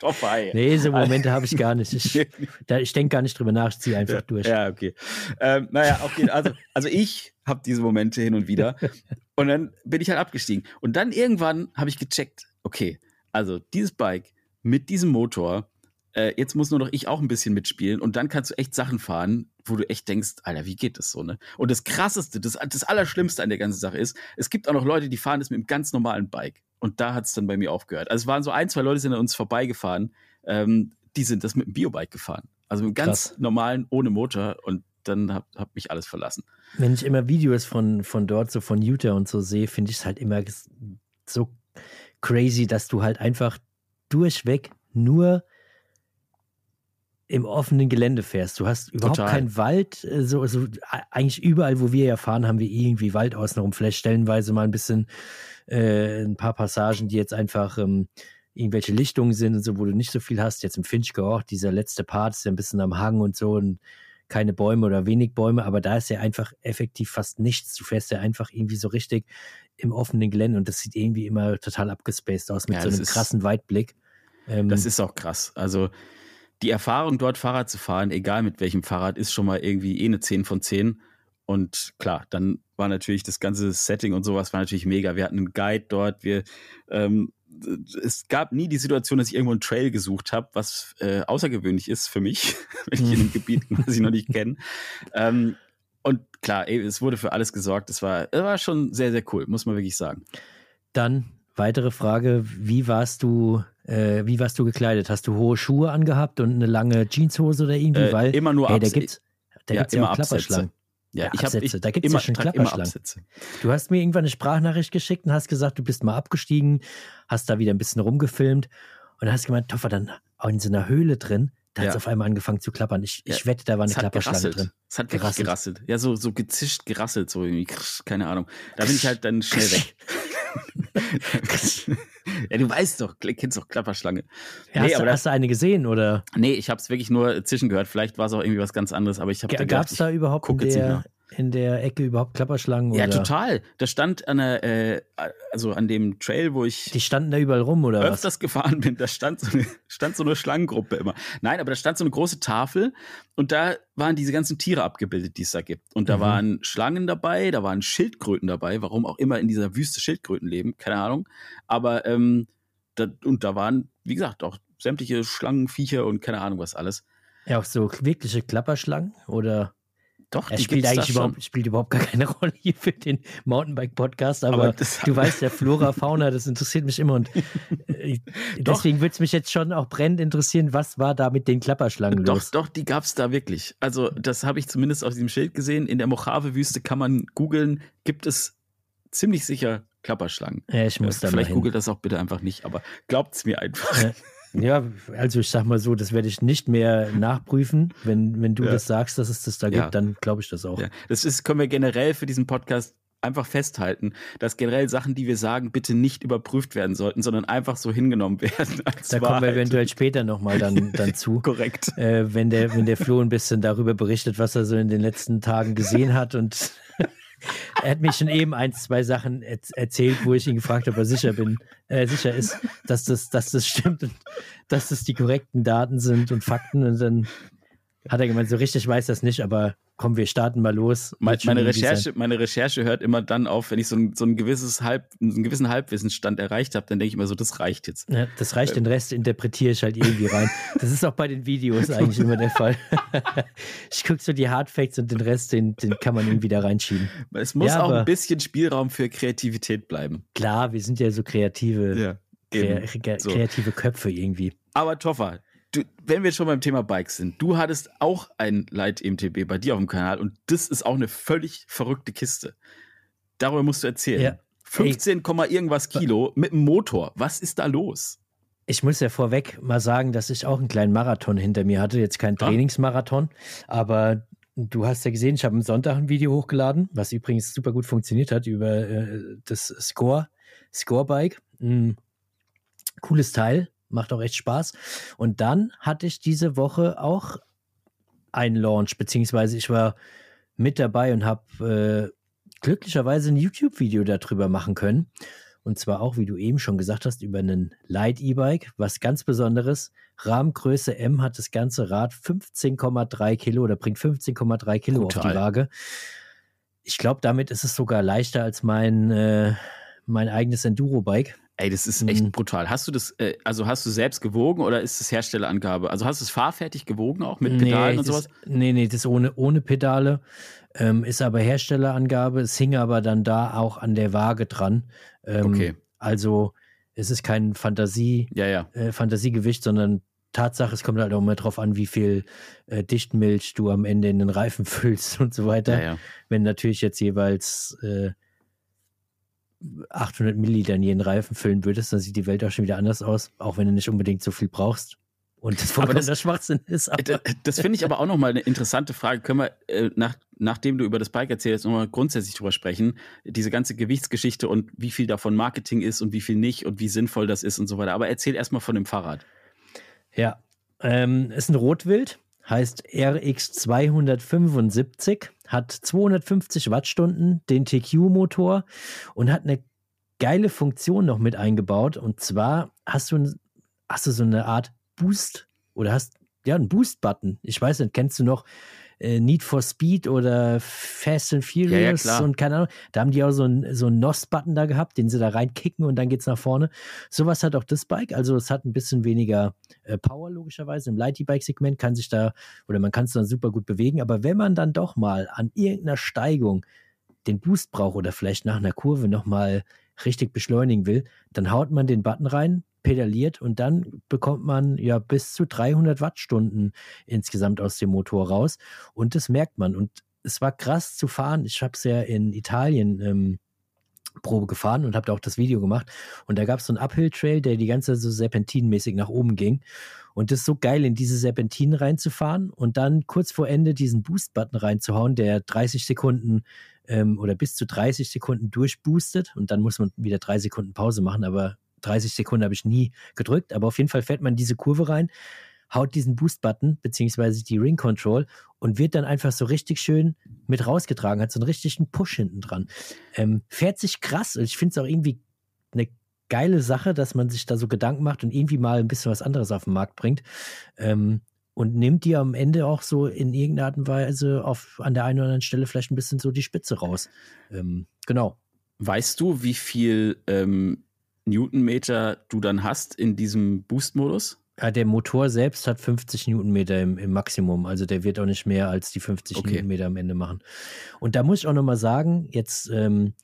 Doch, nee, so Momente habe ich gar nicht. Ich, da, ich denke gar nicht drüber nach, ich ziehe einfach durch. Ja, okay. Ähm, naja, okay, also, also ich habe diese Momente hin und wieder. Und dann bin ich halt abgestiegen. Und dann irgendwann habe ich gecheckt, okay, also dieses Bike mit diesem Motor, äh, jetzt muss nur noch ich auch ein bisschen mitspielen und dann kannst du echt Sachen fahren, wo du echt denkst, Alter, wie geht das so, ne? Und das krasseste, das, das Allerschlimmste an der ganzen Sache ist, es gibt auch noch Leute, die fahren das mit einem ganz normalen Bike. Und da hat es dann bei mir aufgehört. Also es waren so ein, zwei Leute, sind an uns vorbeigefahren, ähm, die sind das mit einem Biobike gefahren. Also mit einem ganz Krass. normalen, ohne Motor und dann hat, hat mich alles verlassen. Wenn ich immer Videos von, von dort, so von Utah und so sehe, finde ich es halt immer so crazy, dass du halt einfach durchweg nur im offenen Gelände fährst. Du hast überhaupt Total. keinen Wald. Äh, so, so, eigentlich überall, wo wir ja fahren, haben wir irgendwie Wald außenrum. Vielleicht stellenweise mal ein bisschen äh, ein paar Passagen, die jetzt einfach ähm, irgendwelche Lichtungen sind und so, wo du nicht so viel hast. Jetzt im Finchgau auch, dieser letzte Part ist ja ein bisschen am Hang und so. Und keine Bäume oder wenig Bäume, aber da ist ja einfach effektiv fast nichts. Du fährst ja einfach irgendwie so richtig im offenen Gelände und das sieht irgendwie immer total abgespaced aus mit Ja, so einem krassen Weitblick. Ähm, Das ist auch krass. Also die Erfahrung, dort Fahrrad zu fahren, egal mit welchem Fahrrad, ist schon mal irgendwie eh eine 10 von 10. Und klar, dann war natürlich das ganze Setting und sowas war natürlich mega. Wir hatten einen Guide dort. Wir, ähm, es gab nie die Situation, dass ich irgendwo einen Trail gesucht habe, was äh, außergewöhnlich ist für mich, wenn ich in einem Gebiet, bin, was ich noch nicht kenne. Ähm, und klar, ey, es wurde für alles gesorgt. Es war, es war schon sehr, sehr cool, muss man wirklich sagen. Dann weitere Frage: Wie warst du, äh, wie warst du gekleidet? Hast du hohe Schuhe angehabt und eine lange Jeanshose oder irgendwie? Äh, Weil immer nur hey, da Abs- gibt's, da ja, gibt's ja immer auch Absätze. Klapperschlangen. Ja, Ja, ich Absätze. ich, Da gibt's ja immer, schon Klapperschlangen. Du hast mir irgendwann eine Sprachnachricht geschickt und hast gesagt, du bist mal abgestiegen, hast da wieder ein bisschen rumgefilmt und hast gemeint, Toffer, dann auch in so einer Höhle drin, da hat Ja. es auf einmal angefangen zu klappern. Ich, ich Ja, wette, da war eine Es Klapperschlange drin. Es hat Gerasselt. gerasselt. Ja, so, so gezischt, gerasselt, so irgendwie, keine Ahnung. Da bin ich halt dann schnell weg. ja, du weißt doch, kennst doch Klapperschlange. Ja, Nee, hast, aber du, das- hast du eine gesehen oder Nee, ich habe es wirklich nur zwischengehört. Vielleicht war es auch irgendwie was ganz anderes, aber ich habe da gab es da überhaupt in der. In der Ecke überhaupt Klapperschlangen? ich, ja, oder? total. Da stand an der, äh, also an dem Trail, wo ich Die standen da überall rum oder was? öfters gefahren bin, da stand so, eine, stand so eine Schlangengruppe immer. Nein, aber da stand so eine große Tafel und da waren diese ganzen Tiere abgebildet, die es da gibt. Und da Mhm. waren Schlangen dabei, da waren Schildkröten dabei, warum auch immer in dieser Wüste Schildkröten leben, keine Ahnung. Aber ähm, da, und da waren, wie gesagt, auch sämtliche Schlangen, Viecher und keine Ahnung was alles. Ja, auch so wirkliche Klapperschlangen oder? Doch, Er die spielt eigentlich überhaupt, spielt überhaupt gar keine Rolle hier für den Mountainbike-Podcast, aber, Aber das- du weißt ja, Flora, Fauna, das interessiert mich immer und äh, deswegen würde es mich jetzt schon auch brennend interessieren, was war da mit den Klapperschlangen Doch, los? doch, die gab's da wirklich. Also, das habe ich zumindest auf diesem Schild gesehen. In der Mojave-Wüste kann man googeln, gibt es ziemlich sicher Klapperschlangen. Ja, ich muss Äh, da Vielleicht googelt das auch bitte einfach nicht, aber glaubt's mir einfach. Ja. Ja, also ich sag mal so, das werde ich nicht mehr nachprüfen. Wenn, wenn du Ja. das sagst, dass es das da Ja. gibt, dann glaube ich das auch. Ja, das ist, können wir generell für diesen Podcast einfach festhalten, dass generell Sachen, die wir sagen, bitte nicht überprüft werden sollten, sondern einfach so hingenommen werden. Da kommen wir Wahrheit. eventuell später nochmal dann, dann zu. korrekt. äh, wenn, der, wenn der Flo ein bisschen darüber berichtet, was er so in den letzten Tagen gesehen hat. Und er hat mir schon eben ein, zwei Sachen erz- erzählt, wo ich ihn gefragt habe, ob er sicher bin, äh, sicher ist, dass das, dass das stimmt und dass das die korrekten Daten sind und Fakten. Und dann hat er gemeint, so richtig weiß das nicht, aber komm, wir starten mal los. Meine sein. Recherche, meine Recherche hört immer dann auf, wenn ich so ein, so ein gewisses Halb, einen gewissen Halbwissensstand erreicht habe, dann denke ich immer so, das reicht jetzt. Ja, das reicht, den Rest interpretiere ich halt irgendwie rein. Das ist auch bei den Videos eigentlich immer der Fall. Ich gucke so die Hardfacts und den Rest, den, den kann man irgendwie da reinschieben. Es muss Ja, auch aber- ein bisschen Spielraum für Kreativität bleiben. Klar, wir sind ja so kreative, Ja. kre- So. kreative Köpfe irgendwie. Aber Toffer, du, wenn wir schon beim Thema Bikes sind, du hattest auch ein Light MTB bei dir auf dem Kanal und das ist auch eine völlig verrückte Kiste. Darüber musst du erzählen. Ja. 15, Komma irgendwas Kilo mit einem Motor. Was ist da los? Ich muss ja vorweg mal sagen, dass ich auch einen kleinen Marathon hinter mir hatte. Jetzt kein Ah. Trainingsmarathon, aber du hast ja gesehen, ich habe am Sonntag ein Video hochgeladen, was übrigens super gut funktioniert hat über äh, das Score, Scorebike. Mm, cooles Teil, macht auch echt Spaß. Und dann hatte ich diese Woche auch einen Launch, beziehungsweise ich war mit dabei und habe äh, glücklicherweise ein YouTube-Video darüber machen können. Und zwar auch, wie du eben schon gesagt hast, über einen Light E-Bike, was ganz Besonderes. Rahmengröße M hat das ganze Rad 15,3 Kilo oder bringt 15,3 Kilo auf Brutal. die Waage. Ich glaube, damit ist es sogar leichter als mein, äh, mein eigenes Enduro-Bike. Ey, das ist echt Mhm. brutal. Hast du das, äh, also hast du selbst gewogen oder ist das Herstellerangabe? Also hast du es fahrfertig gewogen auch mit Pedalen und das, sowas? Nee, nee, das ohne, ohne Pedale. Ähm, ist aber Herstellerangabe. Es hing aber dann da auch an der Waage dran. Ähm, Okay. Also es ist kein Fantasie, Ja, ja. äh, Fantasiegewicht, sondern Tatsache, es kommt halt auch immer drauf an, wie viel äh, Dichtmilch du am Ende in den Reifen füllst und so weiter. Ja, ja. Wenn natürlich jetzt jeweils äh, 800 Milliliter in jeden Reifen füllen würdest, dann sieht die Welt auch schon wieder anders aus, auch wenn du nicht unbedingt so viel brauchst. Und das vollkommen das- Schwachsinn ist. Äh, Aber, da- Das finde ich aber auch nochmal eine interessante Frage. Können wir, äh, nach, nachdem du über das Bike erzählst, nochmal grundsätzlich drüber sprechen? Diese ganze Gewichtsgeschichte und wie viel davon Marketing ist und wie viel nicht und wie sinnvoll das ist und so weiter. Aber erzähl erstmal von dem Fahrrad. ja, ähm, ist ein Rotwild, heißt RX 275, hat 250 Wattstunden, den TQ-Motor und hat eine geile Funktion noch mit eingebaut. Und zwar hast du, hast du so eine Art Boost oder hast ja einen Boost-Button. Ich weiß nicht, kennst du noch äh, Need for Speed oder Fast and Furious Ja, ja, und keine Ahnung. Da haben die auch so einen so NOS-Button da gehabt, den sie da reinkicken und dann geht's nach vorne. Sowas hat auch das Bike. Also es hat ein bisschen weniger äh, Power logischerweise. Im Lighty-Bike-Segment kann sich da oder man kann es dann super gut bewegen. Aber wenn man dann doch mal an irgendeiner Steigung den Boost braucht oder vielleicht nach einer Kurve nochmal richtig beschleunigen will, dann haut man den Button rein, pedaliert und dann bekommt man ja bis zu 300 Wattstunden insgesamt aus dem Motor raus. Und das merkt man. Und es war krass zu fahren. Ich habe es ja in Italien ähm, Probe gefahren und habe da auch das Video gemacht. Und da gab es so einen Uphill-Trail, der die ganze Zeit so serpentinmäßig nach oben ging. Und das ist so geil, in diese Serpentinen reinzufahren und dann kurz vor Ende diesen Boost-Button reinzuhauen, der 30 Sekunden ähm, oder bis zu 30 Sekunden durchboostet. Und dann muss man wieder drei Sekunden Pause machen, aber 30 Sekunden habe ich nie gedrückt, aber auf jeden Fall fährt man diese Kurve rein, haut diesen Boost-Button beziehungsweise die Ring Control und wird dann einfach so richtig schön mit rausgetragen, hat so einen richtigen Push hinten dran. Ähm, fährt sich krass und ich finde es auch irgendwie eine geile Sache, dass man sich da so Gedanken macht und irgendwie mal ein bisschen was anderes auf den Markt bringt. Ähm, und nimmt die am Ende auch so in irgendeiner Art und Weise auf, an der einen oder anderen Stelle vielleicht ein bisschen so die Spitze raus. Ähm, genau. Weißt du, wie viel ähm, Newtonmeter du dann hast in diesem Boost-Modus? Ja, der Motor selbst hat 50 Newtonmeter im, im Maximum, also der wird auch nicht mehr als die 50 Okay. Newtonmeter am Ende machen. Und da muss ich auch nochmal sagen, jetzt ähm,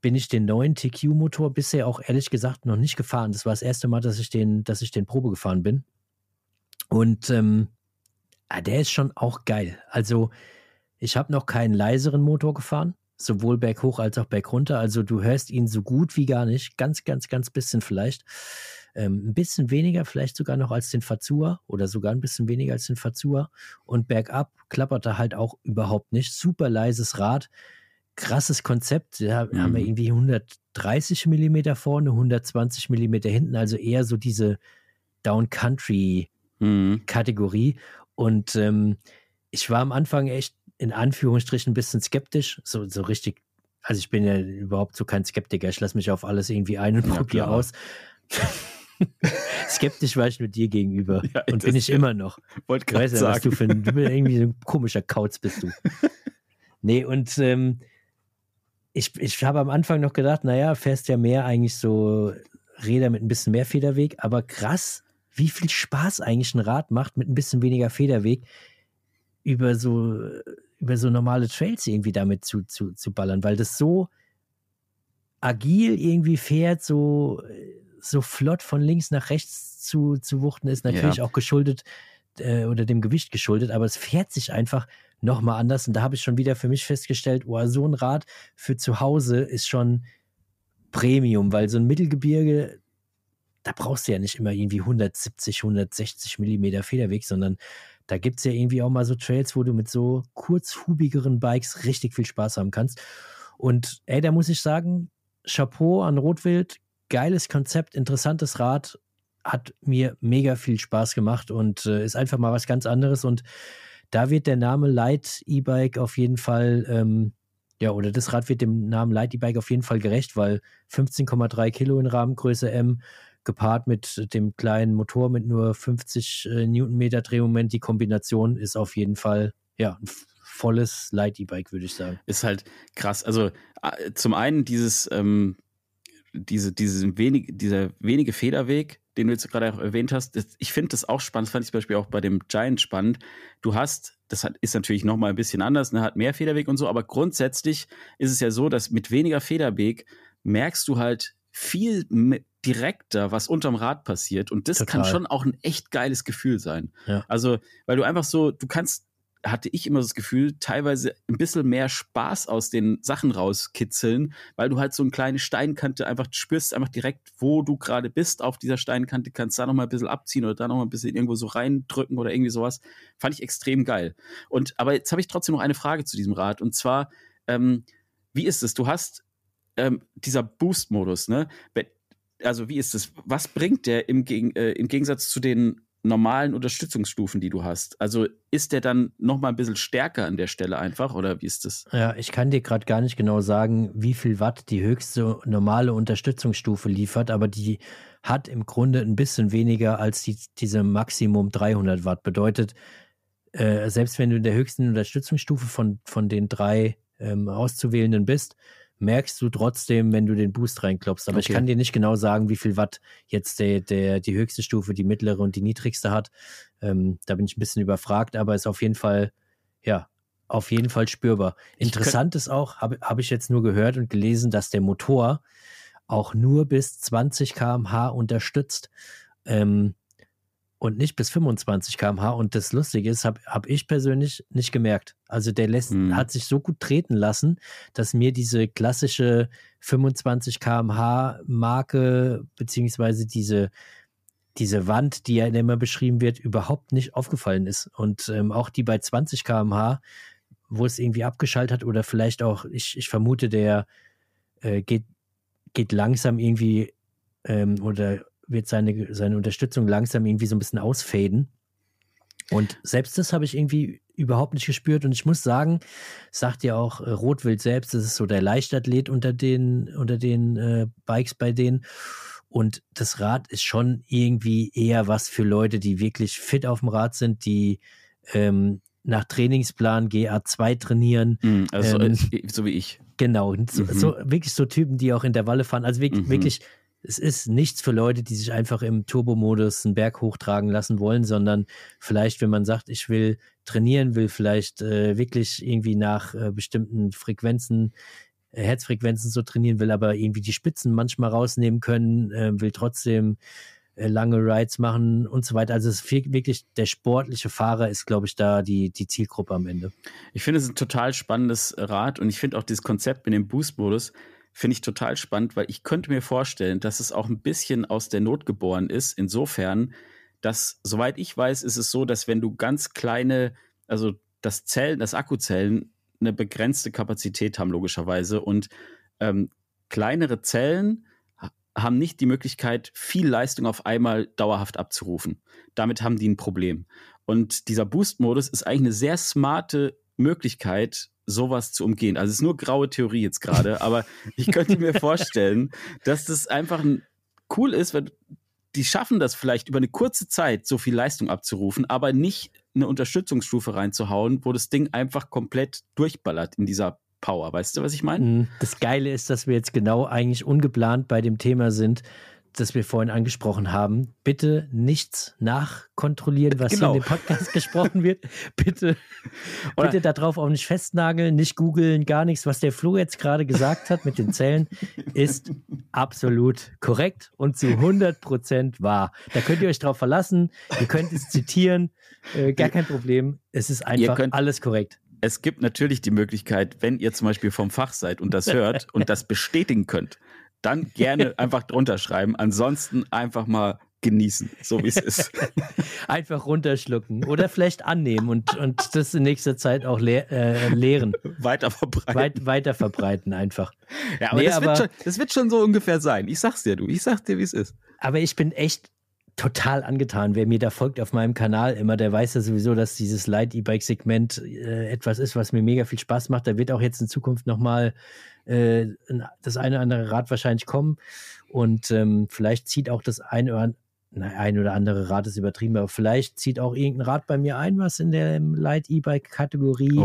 bin ich den neuen TQ-Motor bisher auch ehrlich gesagt noch nicht gefahren. Das war das erste Mal, dass ich den, dass ich den Probe gefahren bin. Und ähm, ah, der ist schon auch geil. Also ich habe noch keinen leiseren Motor gefahren, sowohl berghoch als auch bergunter. Also du hörst ihn so gut wie gar nicht, ganz, ganz, ganz bisschen vielleicht. Ähm, ein bisschen weniger, vielleicht sogar noch als den Fazua oder sogar ein bisschen weniger als den Fazua. Und bergab klappert er halt auch überhaupt nicht. Super leises Rad, krasses Konzept. Da Mhm. haben wir irgendwie 130 Millimeter vorne, 120 Millimeter hinten, also eher so diese Down-Country- Mhm. Kategorie. Und ähm, ich war am Anfang echt in Anführungsstrichen ein bisschen skeptisch, so, so richtig. Also ich bin ja überhaupt so kein Skeptiker. Ich lasse mich auf alles irgendwie ein und Ja, probiere aus. Skeptisch war ich nur dir gegenüber. Ja, und bin ich immer noch. Wollte Ich gerade weiß ja, was du sagen. für ein, du bist irgendwie so ein komischer Kauz bist du. nee, und ähm, ich, ich habe am Anfang noch gedacht, naja, fährst ja mehr eigentlich so Räder mit ein bisschen mehr Federweg, aber krass, wie viel Spaß eigentlich ein Rad macht mit ein bisschen weniger Federweg über so, über so normale Trails irgendwie damit zu, zu, zu ballern, weil das so agil irgendwie fährt, so, so flott von links nach rechts zu, zu wuchten ist, natürlich Ja. auch geschuldet äh, oder dem Gewicht geschuldet, aber es fährt sich einfach nochmal anders und da habe ich schon wieder für mich festgestellt, oh, so ein Rad für zu Hause ist schon Premium, weil so ein Mittelgebirge, da brauchst du ja nicht immer irgendwie 170, 160 Millimeter Federweg, sondern da gibt es ja irgendwie auch mal so Trails, wo du mit so kurzhubigeren Bikes richtig viel Spaß haben kannst. Und ey, da muss ich sagen, Chapeau an Rotwild, geiles Konzept, interessantes Rad, hat mir mega viel Spaß gemacht und äh, ist einfach mal was ganz anderes. Und da wird der Name Light E-Bike auf jeden Fall, ähm, ja, oder das Rad wird dem Namen Light E-Bike auf jeden Fall gerecht, weil 15,3 Kilo in Rahmengröße M, gepaart mit dem kleinen Motor mit nur 50 äh, Newtonmeter Drehmoment, die Kombination ist auf jeden Fall, ja, volles Light E-Bike, würde ich sagen. Ist halt krass. Also zum einen dieses, ähm, diese, diese wenig, dieser wenige Federweg, den du jetzt gerade auch erwähnt hast, das, ich finde das auch spannend, das fand ich zum Beispiel auch bei dem Giant spannend. Du hast, das hat, ist natürlich nochmal ein bisschen anders, ne, hat mehr Federweg und so, aber grundsätzlich ist es ja so, dass mit weniger Federweg merkst du halt viel direkter, was unterm Rad passiert. Und das kann Total. schon auch ein echt geiles Gefühl sein. Ja. Also, weil du einfach so, du kannst, hatte ich immer das Gefühl, teilweise ein bisschen mehr Spaß aus den Sachen rauskitzeln, weil du halt so eine kleine Steinkante einfach spürst, einfach direkt, wo du gerade bist auf dieser Steinkante, kannst da nochmal ein bisschen abziehen oder da nochmal ein bisschen irgendwo so reindrücken oder irgendwie sowas. Fand ich extrem geil. Und, aber jetzt habe ich trotzdem noch eine Frage zu diesem Rad und zwar, ähm, wie ist es? Du hast ähm, dieser Boost-Modus, ne? Also wie ist es? Was bringt der im, Gegen, äh, im Gegensatz zu den normalen Unterstützungsstufen, die du hast? Also ist der dann noch mal ein bisschen stärker an der Stelle einfach oder wie ist das? Ja, ich kann dir gerade gar nicht genau sagen, wie viel Watt die höchste normale Unterstützungsstufe liefert, aber die hat im Grunde ein bisschen weniger als die, diese Maximum 300 Watt. Bedeutet, äh, selbst wenn du in der höchsten Unterstützungsstufe von, von den drei ähm, auszuwählenden bist, merkst du trotzdem, wenn du den Boost reinklopfst. Aber okay. ich kann dir nicht genau sagen, wie viel Watt jetzt der, der, die höchste Stufe, die mittlere und die niedrigste hat. Ähm, da bin ich ein bisschen überfragt, aber ist auf jeden Fall, ja, auf jeden Fall spürbar. Interessant ist auch, habe hab ich jetzt nur gehört und gelesen, dass der Motor auch nur bis 20 km/h unterstützt. Ähm, und nicht bis 25 km/h. Und das Lustige ist, habe hab ich persönlich nicht gemerkt. Also der lässt, hm. hat sich so gut treten lassen, dass mir diese klassische 25 km/h Marke beziehungsweise diese diese Wand, die ja immer beschrieben wird, überhaupt nicht aufgefallen ist. Und ähm, auch die bei 20 km/h, wo es irgendwie abgeschaltet hat oder vielleicht auch, ich, ich vermute, der äh, geht, geht langsam irgendwie ähm, oder wird seine, seine Unterstützung langsam irgendwie so ein bisschen ausfaden. Und selbst das habe ich irgendwie überhaupt nicht gespürt. Und ich muss sagen, sagt ja auch äh, Rotwild selbst, das ist so der Leichtathlet unter den, unter den äh, Bikes bei denen. Und das Rad ist schon irgendwie eher was für Leute, die wirklich fit auf dem Rad sind, die ähm, nach Trainingsplan GA2 trainieren. Mm, also ähm, so, so, wie ich. Genau, so, mhm. so, wirklich so Typen, die auch Intervalle fahren. Also wirklich, mhm. wirklich es ist nichts für Leute, die sich einfach im Turbomodus einen Berg hochtragen lassen wollen, sondern vielleicht, wenn man sagt, ich will trainieren, will vielleicht äh, wirklich irgendwie nach äh, bestimmten Frequenzen, äh, Herzfrequenzen so trainieren will, aber irgendwie die Spitzen manchmal rausnehmen können, äh, will trotzdem äh, lange Rides machen und so weiter. Also es ist wirklich der sportliche Fahrer ist, glaube ich, da die, die Zielgruppe am Ende. Ich finde es ein total spannendes Rad und ich finde auch dieses Konzept mit dem Boost-Modus finde ich total spannend, weil ich könnte mir vorstellen, dass es auch ein bisschen aus der Not geboren ist. Insofern, dass, soweit ich weiß, ist es so, dass wenn du ganz kleine, also das Zellen, das Akkuzellen eine begrenzte Kapazität haben, logischerweise. Und ähm, kleinere Zellen haben nicht die Möglichkeit, viel Leistung auf einmal dauerhaft abzurufen. Damit haben die ein Problem. Und dieser Boost-Modus ist eigentlich eine sehr smarte Möglichkeit, sowas zu umgehen. Also es ist nur graue Theorie jetzt gerade, aber ich könnte mir vorstellen, dass das einfach ein, cool ist, weil die schaffen das vielleicht über eine kurze Zeit so viel Leistung abzurufen, aber nicht eine Unterstützungsstufe reinzuhauen, wo das Ding einfach komplett durchballert in dieser Power. Weißt du, was ich meine? Mhm. Das Geile ist, dass wir jetzt genau eigentlich ungeplant bei dem Thema sind, das wir vorhin angesprochen haben. Bitte nichts nachkontrollieren, was genau. hier in dem Podcast gesprochen wird. Bitte, bitte darauf auch nicht festnageln, nicht googeln, gar nichts. Was der Flo jetzt gerade gesagt hat mit den Zellen, ist absolut korrekt und zu 100 Prozent wahr. Da könnt ihr euch drauf verlassen. Ihr könnt es zitieren. Äh, gar kein Problem. Es ist einfach alles korrekt es gibt natürlich die Möglichkeit, wenn ihr zum Beispiel vom Fach seid und das hört und das bestätigen könnt, dann gerne einfach drunter schreiben. Ansonsten einfach mal genießen, so wie es ist. einfach runterschlucken oder vielleicht annehmen und, und das in nächster Zeit auch lehr, äh, lehren. Weiter verbreiten. Weit, weiter verbreiten einfach. Ja, aber, nee, das, aber wird schon, das wird schon so ungefähr sein. Ich sag's dir, du. Ich sag's dir, wie es ist. Aber ich bin echt total angetan. Wer mir da folgt auf meinem Kanal immer, der weiß ja sowieso, dass dieses Light-E-Bike-Segment äh, etwas ist, was mir mega viel Spaß macht. Da wird auch jetzt in Zukunft nochmal äh, das eine oder andere Rad wahrscheinlich kommen. Und ähm, vielleicht zieht auch das eine oder, na, ein oder andere Rad ist übertrieben, aber vielleicht zieht auch irgendein Rad bei mir ein, was in der Light-E-Bike-Kategorie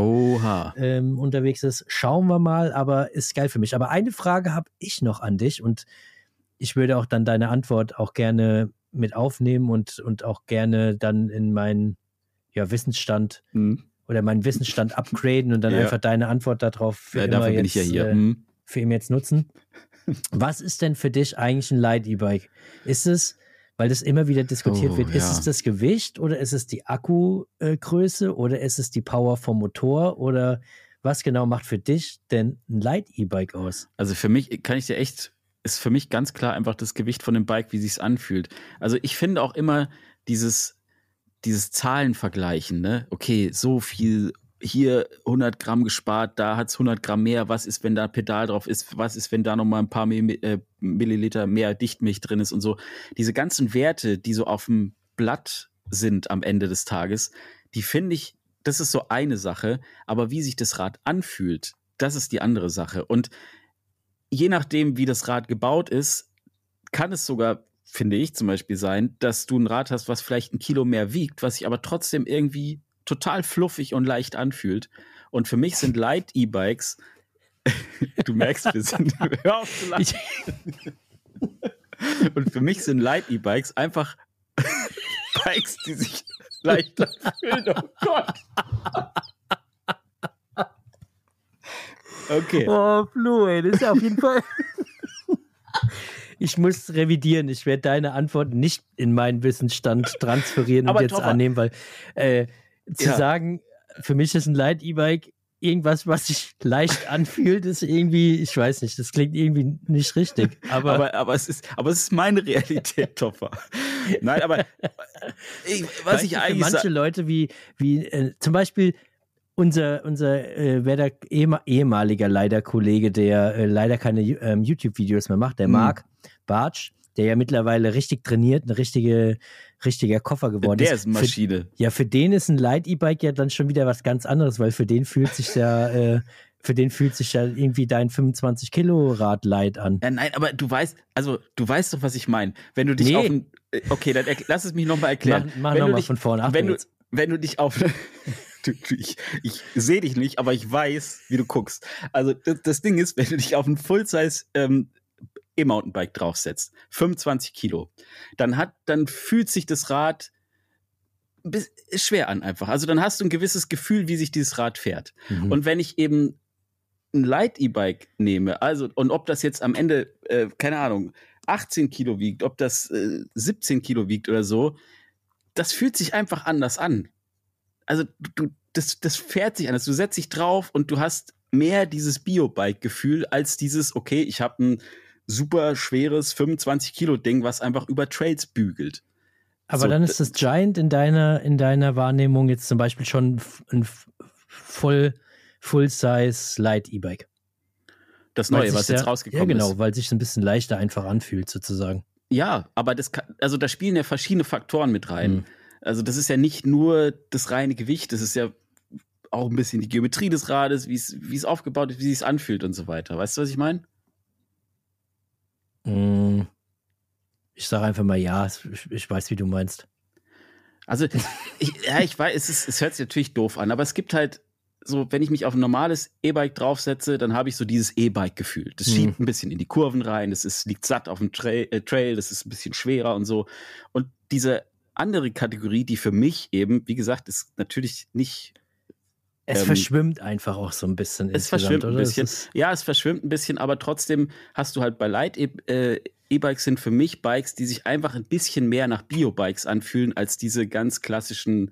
ähm, unterwegs ist. Schauen wir mal, aber ist geil für mich. Aber eine Frage habe ich noch an dich und ich würde auch dann deine Antwort auch gerne mit aufnehmen und, und auch gerne dann in meinen ja, Wissensstand mhm. Oder meinen Wissensstand upgraden und dann ja. einfach deine Antwort darauf für, ja, immer jetzt, ja äh, mhm. für ihn jetzt nutzen. Was ist denn für dich eigentlich ein Light-E-Bike? Ist es, weil das immer wieder diskutiert oh, wird, ist es das Gewicht oder ist es die Akkugröße oder ist es die Power vom Motor oder was genau macht für dich denn ein Light-E-Bike aus? Also für mich kann ich dir echt ist für mich ganz klar einfach das Gewicht von dem Bike, wie sich's anfühlt. Also ich finde auch immer dieses, dieses Zahlenvergleichen, ne? Okay, so viel hier 100 Gramm gespart, da hat's 100 Gramm mehr. Was ist, wenn da Pedal drauf ist? Was ist, wenn da noch mal ein paar äh, Milliliter mehr Dichtmilch drin ist und so? Diese ganzen Werte, die so auf dem Blatt sind am Ende des Tages, die finde ich, das ist so eine Sache, aber wie sich das Rad anfühlt, das ist die andere Sache. Und je nachdem, wie das Rad gebaut ist, kann es sogar, finde ich zum Beispiel sein, dass du ein Rad hast, was vielleicht ein Kilo mehr wiegt, was sich aber trotzdem irgendwie total fluffig und leicht anfühlt. Und für mich sind Light E-Bikes, du merkst, wir sind, hör auf zu lachen. Und für mich sind Light E-Bikes einfach Bikes, die sich leicht anfühlen. Oh Gott. Okay. Oh, Flo, ey, das ist auf jeden Fall. Ich muss revidieren. Ich werde deine Antwort nicht in meinen Wissensstand transferieren und jetzt Topper. annehmen, weil äh, zu ja. sagen, für mich ist ein Light-E-Bike irgendwas, was sich leicht anfühlt, ist irgendwie, ich weiß nicht, das klingt irgendwie nicht richtig. Aber, aber, aber, es, ist, aber es ist meine Realität, Topfer. Nein, aber ich, was ich eigentlich. Für manche Leute wie, wie äh, zum Beispiel unser, unser äh, ehemaliger leider Kollege, der äh, leider keine ähm, YouTube-Videos mehr macht, der mhm. Marc Bartsch, der ja mittlerweile richtig trainiert, eine richtige, richtiger Koffer geworden der ist. Der ist eine Maschine. Für, ja, für den ist ein Light-E-Bike ja dann schon wieder was ganz anderes, weil für den fühlt sich ja, äh, für den fühlt sich ja irgendwie dein 25 Kilo Rad Light an. Ja, nein, aber du weißt, also du weißt doch, was ich meine. Wenn du dich nee. auf ein, äh, okay, dann lass es mich nochmal erklären. Mach, mach nochmal von vorne. Wenn du, wenn du dich auf ich, ich sehe dich nicht, aber ich weiß, wie du guckst. Also das, das Ding ist, wenn du dich auf ein Full-Size ähm, E-Mountainbike draufsetzt, 25 Kilo, dann hat, dann fühlt sich das Rad schwer an einfach. Also dann hast du ein gewisses Gefühl, wie sich dieses Rad fährt. Mhm. Und wenn ich eben ein Light E-Bike nehme, also und ob das jetzt am Ende, äh, keine Ahnung, 18 Kilo wiegt, ob das äh, 17 Kilo wiegt oder so, das fühlt sich einfach anders an also du, das, das fährt sich anders. Du setzt dich drauf und du hast mehr dieses Bio-Bike-Gefühl als dieses, okay, ich habe ein super schweres 25 Kilo Ding, was einfach über Trails bügelt. Aber so, dann ist das Giant in deiner, in deiner Wahrnehmung jetzt zum Beispiel schon ein voll, Full-Size Light E-Bike. Das Neue, was jetzt rausgekommen ist. Ja, genau, ist. weil sich ein bisschen leichter einfach anfühlt, sozusagen. Ja, aber das kann, also da spielen ja verschiedene Faktoren mit rein. Mhm. Also das ist ja nicht nur das reine Gewicht, das ist ja auch ein bisschen die Geometrie des Rades, wie es aufgebaut ist, wie es sich anfühlt und so weiter. Weißt du, was ich meine? Mm. Ich sage einfach mal ja, ich, ich, weiß, wie du meinst. Also, ich, ja, ich weiß, es, ist, es hört sich natürlich doof an, aber es gibt halt so, wenn ich mich auf ein normales E-Bike draufsetze, dann habe ich so dieses E-Bike-Gefühl. Das schiebt mhm. ein bisschen in die Kurven rein, das ist, liegt satt auf dem Trail, äh, Trail, das ist ein bisschen schwerer und so. Und diese andere Kategorie, die für mich eben, wie gesagt, ist natürlich nicht. Es ähm, verschwimmt einfach auch so ein bisschen. Es verschwimmt ein bisschen. Ja, es verschwimmt ein bisschen, aber trotzdem hast du halt bei Light äh, E-Bikes sind für mich Bikes, die sich einfach ein bisschen mehr nach Bio-Bikes anfühlen als diese ganz klassischen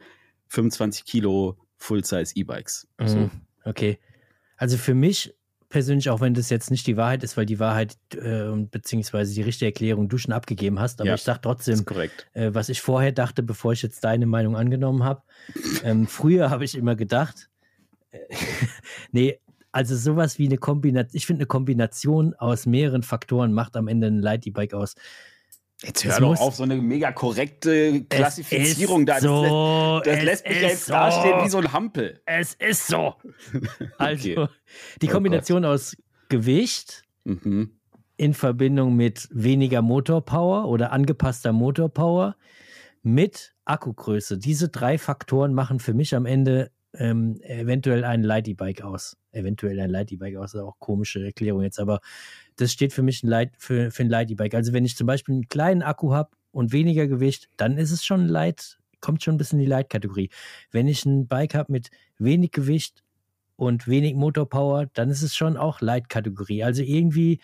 25 Kilo Full-Size E-Bikes. Mhm. Okay. Also für mich persönlich, auch wenn das jetzt nicht die Wahrheit ist, weil die Wahrheit äh, beziehungsweise die richtige Erklärung du schon abgegeben hast, aber ja, ich sage trotzdem, äh, was ich vorher dachte, bevor ich jetzt deine Meinung angenommen habe. Ähm, früher habe ich immer gedacht, äh, nee, also sowas wie eine Kombination, ich finde eine Kombination aus mehreren Faktoren macht am Ende ein Light E-Bike aus. Jetzt hör doch auf, so eine mega korrekte Klassifizierung da. So, das, das lässt mich ja jetzt so. dastehen wie so ein Hampel. Es ist so. Also, okay. die oh Kombination oh aus Gewicht mhm. in Verbindung mit weniger Motorpower oder angepasster Motorpower mit Akkugröße. Diese drei Faktoren machen für mich am Ende ähm, eventuell ein Light E-Bike aus. Eventuell ein Light E-Bike aus, auch komische Erklärung jetzt, aber das steht für mich ein Light, für, für ein Light E-Bike. Also wenn ich zum Beispiel einen kleinen Akku habe und weniger Gewicht, dann ist es schon Light, kommt schon ein bisschen in die Light-Kategorie. Wenn ich ein Bike habe mit wenig Gewicht und wenig Motorpower, dann ist es schon auch Light-Kategorie. Also irgendwie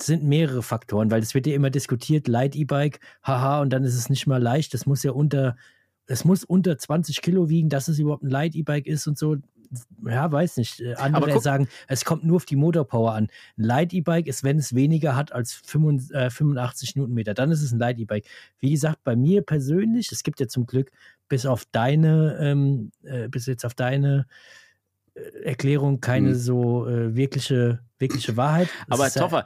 sind mehrere Faktoren, weil es wird ja immer diskutiert, Light E-Bike, haha, und dann ist es nicht mal leicht, das muss ja unter, es muss unter 20 Kilo wiegen, dass es überhaupt ein Light E-Bike ist und so ja, weiß nicht. Äh, andere guck, sagen, es kommt nur auf die Motorpower an. Ein Light-E-Bike ist, wenn es weniger hat als 85 äh, Newtonmeter, dann ist es ein Light-E-Bike. Wie gesagt, bei mir persönlich, es gibt ja zum Glück bis auf deine, ähm, äh, bis jetzt auf deine äh, Erklärung keine mhm. so äh, wirkliche wirkliche Wahrheit. Das Aber ist ja- Toffer,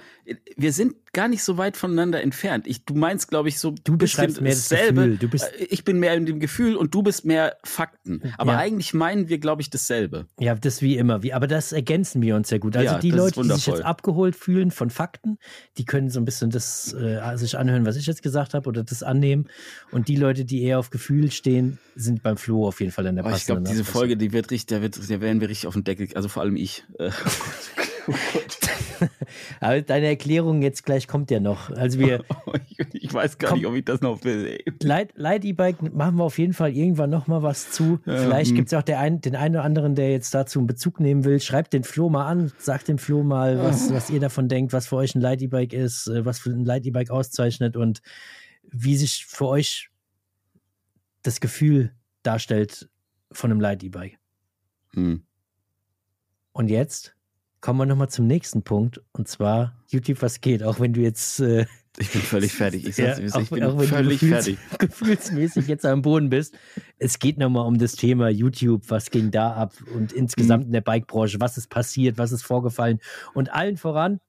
wir sind gar nicht so weit voneinander entfernt. Ich, du meinst, glaube ich, so Du beschreibst mehr das dasselbe. Gefühl. Du bist- Äh, ich bin mehr in dem Gefühl und du bist mehr Fakten. Aber Ja. eigentlich meinen wir, glaube ich, dasselbe. Ja, das wie immer. Wie, aber das ergänzen wir uns sehr gut. Also Ja, die das Leute, die sich jetzt abgeholt fühlen von Fakten, die können so ein bisschen das äh, sich anhören, was ich jetzt gesagt habe, oder das annehmen. Und die Leute, die eher auf Gefühl stehen, sind beim Flo auf jeden Fall in der Aber ich glaube, diese. Folge, die wird richtig, da, wird, da werden wir richtig auf den Deckel, also vor allem ich. Äh, Aber deine Erklärung jetzt gleich kommt ja noch. Also wir ich, ich weiß gar Komm. nicht, ob ich das noch will. Light, Light E-Bike machen wir auf jeden Fall irgendwann noch mal was zu. Ja, Vielleicht hm. gibt es auch ein, den einen oder anderen, der jetzt dazu einen Bezug nehmen will. Schreibt den Flo mal an, sagt dem Flo mal, was, was ihr davon denkt, was für euch ein Light E-Bike ist, äh, was für ein Light E-Bike auszeichnet und wie sich für euch das Gefühl darstellt von einem Light E-Bike. Hm. Und jetzt kommen wir noch mal zum nächsten Punkt und zwar YouTube, was geht, auch wenn du jetzt äh, Ich bin völlig fertig. Ich, Ja, auch- ich bin auch völlig gefühls- fertig. gefühlsmäßig jetzt am Boden bist. Es geht nochmal um das Thema YouTube, was ging da ab und insgesamt Mhm. in der Bikebranche, was ist passiert, was ist vorgefallen. Und allen voran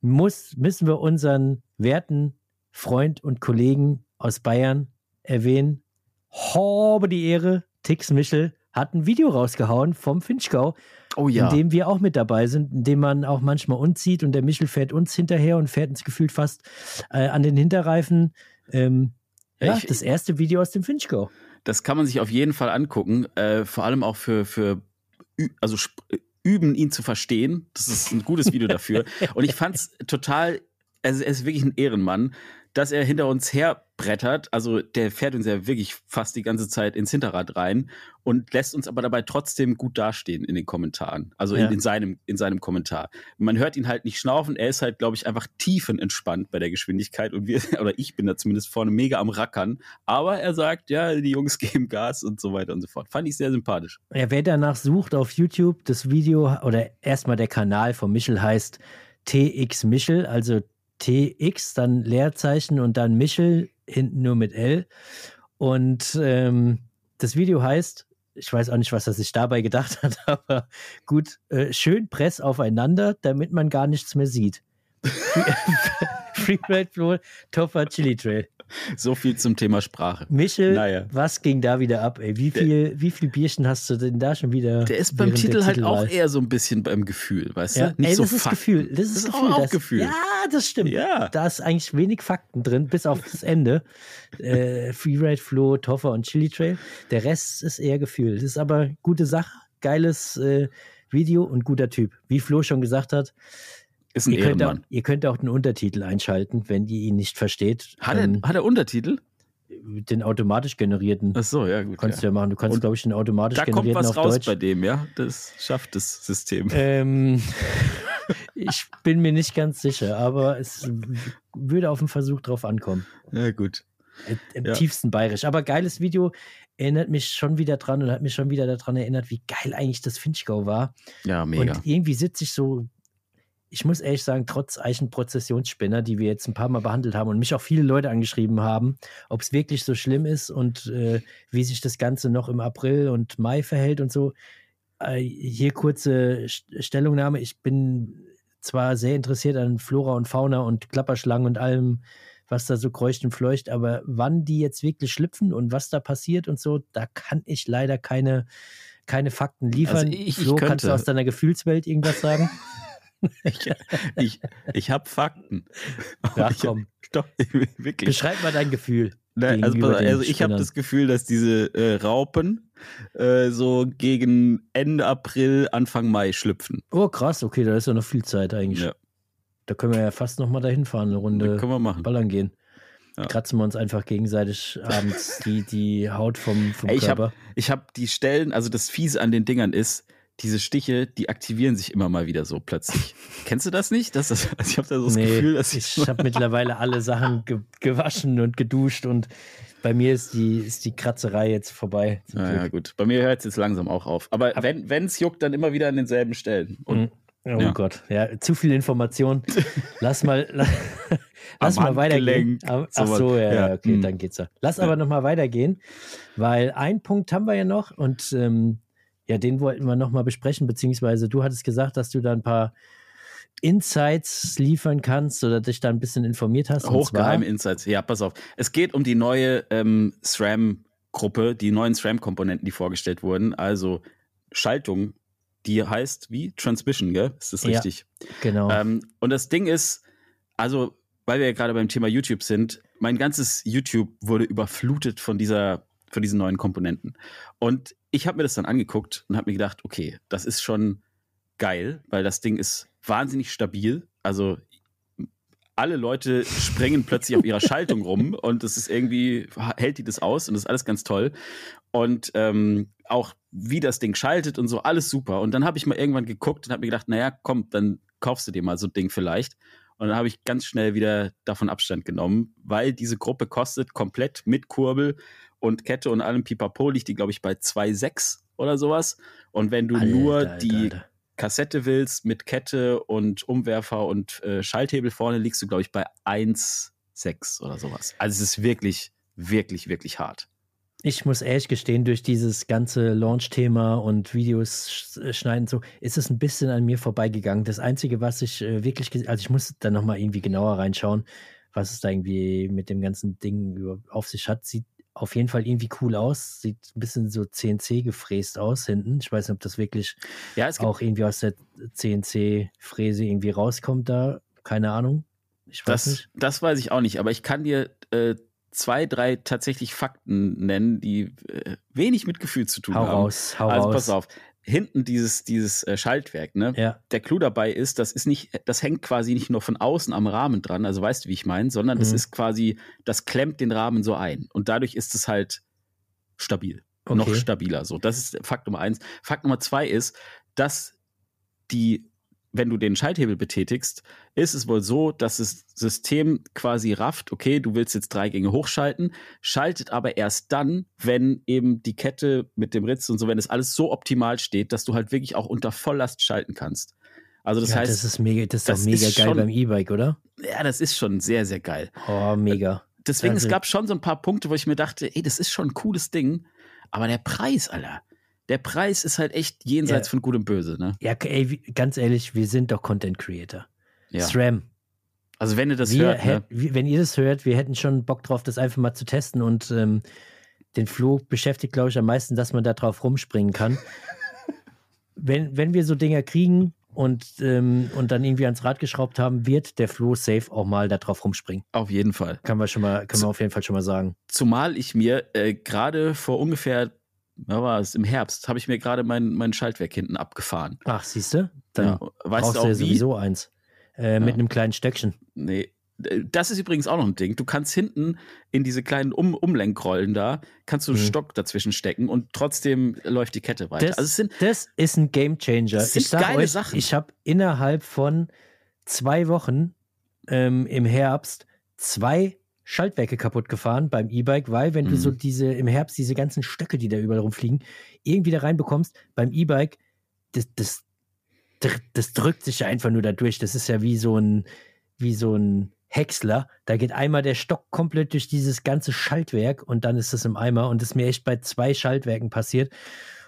muss, müssen wir unseren werten Freund und Kollegen aus Bayern erwähnen. Habe die Ehre, Tix Michel hat ein Video rausgehauen vom Finchgau, Oh ja. in dem wir auch mit dabei sind, in dem man auch manchmal uns sieht und der Michel fährt uns hinterher und fährt uns gefühlt fast äh, an den Hinterreifen. Ähm, Ja, ich- das erste Video aus dem Finchgau. Das kann man sich auf jeden Fall angucken. Äh, vor allem auch für, für also sp- üben, ihn zu verstehen. Das ist ein gutes Video dafür. Und ich fand es total, also er ist wirklich ein Ehrenmann, dass er hinter uns herbrettert. Also der fährt uns ja wirklich fast die ganze Zeit ins Hinterrad rein und lässt uns aber dabei trotzdem gut dastehen in den Kommentaren. Also Ja. in, in, seinem, in seinem Kommentar. Man hört ihn halt nicht schnaufen. Er ist halt, glaube ich, einfach tiefenentspannt bei der Geschwindigkeit. Und wir, oder ich bin da zumindest vorne mega am Rackern. Aber er sagt, ja, die Jungs geben Gas und so weiter und so fort. Fand ich sehr sympathisch. Ja, wer danach sucht auf YouTube, das Video oder erstmal der Kanal von Michel heißt TX Michel, also TX, dann Leerzeichen und dann Michel, hinten nur mit L. Und ähm, das Video heißt, ich weiß auch nicht, was er sich dabei gedacht hat, aber gut, äh, schön Press aufeinander, damit man gar nichts mehr sieht. Freeride Flow, Toffer Chili Trail. So viel zum Thema Sprache. Michel, Naja. was ging da wieder ab? Ey? Wie, viel, wie viel Bierchen hast du denn da schon wieder? Der ist beim der Titel halt auch eher so ein bisschen beim Gefühl, weißt Ja, du? Nicht ey, so das ist Fakten. Gefühl. Das ist, Das ist Gefühl. auch das, Gefühl. Ja, das stimmt. Ja. Da ist eigentlich wenig Fakten drin, bis auf das Ende. äh, Freeride, Flo, Toffer und Chili Trail. Der Rest ist eher Gefühl. Das ist aber gute Sache, geiles äh, Video und guter Typ. Wie Flo schon gesagt hat, Ist ein ihr könnt, auch, ihr könnt auch den Untertitel einschalten, wenn ihr ihn nicht versteht. Hat er, Ähm, hat er Untertitel? den automatisch generierten. Ach so, ja, gut. kannst ja. du ja machen. Du kannst, glaube ich, den automatisch Da kommt generierten was auf raus Deutsch. bei dem, ja? Das schafft das System. Ähm, ich bin mir nicht ganz sicher, aber es würde auf den Versuch drauf ankommen. Ja, gut. Im- Im Ja. tiefsten bayerisch. Aber geiles Video erinnert mich schon wieder dran und hat mich schon wieder daran erinnert, wie geil eigentlich das Finchgau war. Ja, mega. Und irgendwie sitze ich so, ich muss ehrlich sagen, trotz Eichenprozessionsspinner, die wir jetzt ein paar Mal behandelt haben und mich auch viele Leute angeschrieben haben, ob es wirklich so schlimm ist und äh, wie sich das Ganze noch im April und Mai verhält und so. Äh, hier kurze St- Stellungnahme. Ich bin zwar sehr interessiert an Flora und Fauna und Klapperschlangen und allem, was da so kreucht und fleucht, aber wann die jetzt wirklich schlüpfen und was da passiert und so, da kann ich leider keine, keine Fakten liefern. Also ich- ich Flo, kannst du könnte. aus deiner Gefühlswelt irgendwas sagen? Ich, ich, ich habe Fakten. Ja, ich, komm. Doch, wirklich. Beschreib mal dein Gefühl. Nein, also, also ich habe das Gefühl, dass diese äh, Raupen äh, so gegen Ende April, Anfang Mai schlüpfen. Oh, krass, okay, da ist ja noch viel Zeit eigentlich. Ja. Da können wir ja fast noch mal dahin fahren, eine Das Runde können wir machen. ballern gehen. Ja. Kratzen wir uns einfach gegenseitig abends die, die Haut vom, vom Ey, ich Körper. habe ich hab die Stellen, also das Fiese an den Dingern ist, diese Stiche, die aktivieren sich immer mal wieder so plötzlich. Kennst du das nicht? Das, also ich habe da so das nee, Gefühl, dass ich habe mittlerweile alle Sachen ge gewaschen und geduscht und bei mir ist die, ist die Kratzerei jetzt vorbei. Ja, ja, gut. Bei mir hört es jetzt langsam auch auf. Aber Ab- wenn es juckt, dann immer wieder an denselben Stellen. Und Mhm. Oh Ja. Gott, ja, zu viel Information. Lass mal, la, lass mal weitergehen. Am- Ach so, ja, Ja, ja, okay, hm. dann geht's ja. Lass Ja. aber noch mal weitergehen, weil ein Punkt haben wir ja noch und ähm, ja, den wollten wir noch mal besprechen, beziehungsweise du hattest gesagt, dass du da ein paar Insights liefern kannst oder dich da ein bisschen informiert hast. Hochgeheime Insights. Ja, pass auf. Es geht um die neue ähm, SRAM-Gruppe, die neuen SRAM-Komponenten, die vorgestellt wurden. Also Schaltung, die heißt wie? Transmission, gell? Ist das richtig? Ja, genau. Ähm, und das Ding ist, also, weil wir ja gerade beim Thema YouTube sind, mein ganzes YouTube wurde überflutet von dieser, von diesen neuen Komponenten. Und ich habe mir das dann angeguckt und habe mir gedacht, okay, das ist schon geil, weil das Ding ist wahnsinnig stabil. Also alle Leute springen plötzlich auf ihrer Schaltung rum und es ist irgendwie, hält die das aus und das ist alles ganz toll. Und ähm, auch wie das Ding schaltet und so, alles super. Und dann habe ich mal irgendwann geguckt und habe mir gedacht, naja, komm, dann kaufst du dir mal so ein Ding vielleicht. Und dann habe ich ganz schnell wieder davon Abstand genommen, weil diese Gruppe kostet komplett mit Kurbel und Kette und allem Pipapo liegt die, glaube ich, bei 2,6 oder sowas. Und wenn du Alter, nur die Alter. Kassette willst mit Kette und Umwerfer und äh, Schalthebel vorne, liegst du, glaube ich, bei 1,6 oder sowas. Also es ist wirklich, wirklich, wirklich hart. Ich muss ehrlich gestehen, durch dieses ganze Launch-Thema und Videos äh, schneiden so, ist es ein bisschen an mir vorbeigegangen. Das Einzige, was ich äh, wirklich, also ich muss da nochmal irgendwie genauer reinschauen, was es da irgendwie mit dem ganzen Ding auf sich hat. Sieht auf jeden Fall irgendwie cool aus. Sieht ein bisschen so CNC gefräst aus hinten. Ich weiß nicht, ob das wirklich ja, auch irgendwie aus der CNC-Fräse irgendwie rauskommt da. Keine Ahnung. Ich weiß das, nicht. Das weiß ich auch nicht, aber ich kann dir äh, zwei, drei tatsächlich Fakten nennen, die äh, wenig mit Gefühl zu tun hau haben. Raus, hau also raus. pass auf. Hinten dieses, dieses äh, Schaltwerk, ne? Ja. Der Clou dabei ist, das ist nicht, das hängt quasi nicht nur von außen am Rahmen dran, also weißt du, wie ich meine, sondern mhm. das ist quasi, das klemmt den Rahmen so ein. Und dadurch ist es halt stabil. Okay. Noch stabiler. So, das ist Fakt Nummer eins. Fakt Nummer zwei ist, dass die wenn du den Schalthebel betätigst, ist es wohl so, dass das System quasi rafft, okay, du willst jetzt drei Gänge hochschalten, schaltet aber erst dann, wenn eben die Kette mit dem Ritz und so, wenn es alles so optimal steht, dass du halt wirklich auch unter Volllast schalten kannst. Also das ja, heißt, das ist mega, das ist das doch mega ist geil schon, beim E-Bike, oder? Ja, das ist schon sehr, sehr geil. Oh, mega. Deswegen, also, es gab schon so ein paar Punkte, wo ich mir dachte, ey, das ist schon ein cooles Ding, aber der Preis, Alter der Preis ist halt echt jenseits ja. von Gut und Böse, ne? Ja, ey, ganz ehrlich, wir sind doch Content Creator. Ja. SRAM. Also wenn ihr das wir hört, ne? wenn ihr das hört, wir hätten schon Bock drauf, das einfach mal zu testen und ähm, den Flo beschäftigt, glaube ich, am meisten, dass man da drauf rumspringen kann. wenn, wenn wir so Dinger kriegen und, ähm, und dann irgendwie ans Rad geschraubt haben, wird der Flo safe auch mal da drauf rumspringen. Auf jeden Fall. Kann man schon mal, kann man auf jeden Fall schon mal sagen. Zumal ich mir äh, gerade vor ungefähr da war es im Herbst, habe ich mir gerade mein, mein Schaltwerk hinten abgefahren. Ach, siehst du? Dann ja, weißt du auch ja sowieso eins. Äh, ja. Mit einem kleinen Stöckchen. Nee. Das ist übrigens auch noch ein Ding. Du kannst hinten in diese kleinen um Umlenkrollen da, kannst du einen mhm. Stock dazwischen stecken und trotzdem läuft die Kette weiter. Das, also sind, das ist ein Game Changer. Das sind ich geile euch, Sachen. Ich habe innerhalb von zwei Wochen ähm, im Herbst zwei Schaltwerke kaputt gefahren beim E-Bike, weil wenn mhm. du so mhm. diese im Herbst diese ganzen Stöcke, die da überall rumfliegen, irgendwie da reinbekommst, beim E-Bike, das, das, das drückt sich ja einfach nur da durch. Das ist ja wie so ein, wie so ein Häcksler. Da geht einmal der Stock komplett durch dieses ganze Schaltwerk und dann ist das im Eimer. Und das ist mir echt bei zwei Schaltwerken passiert.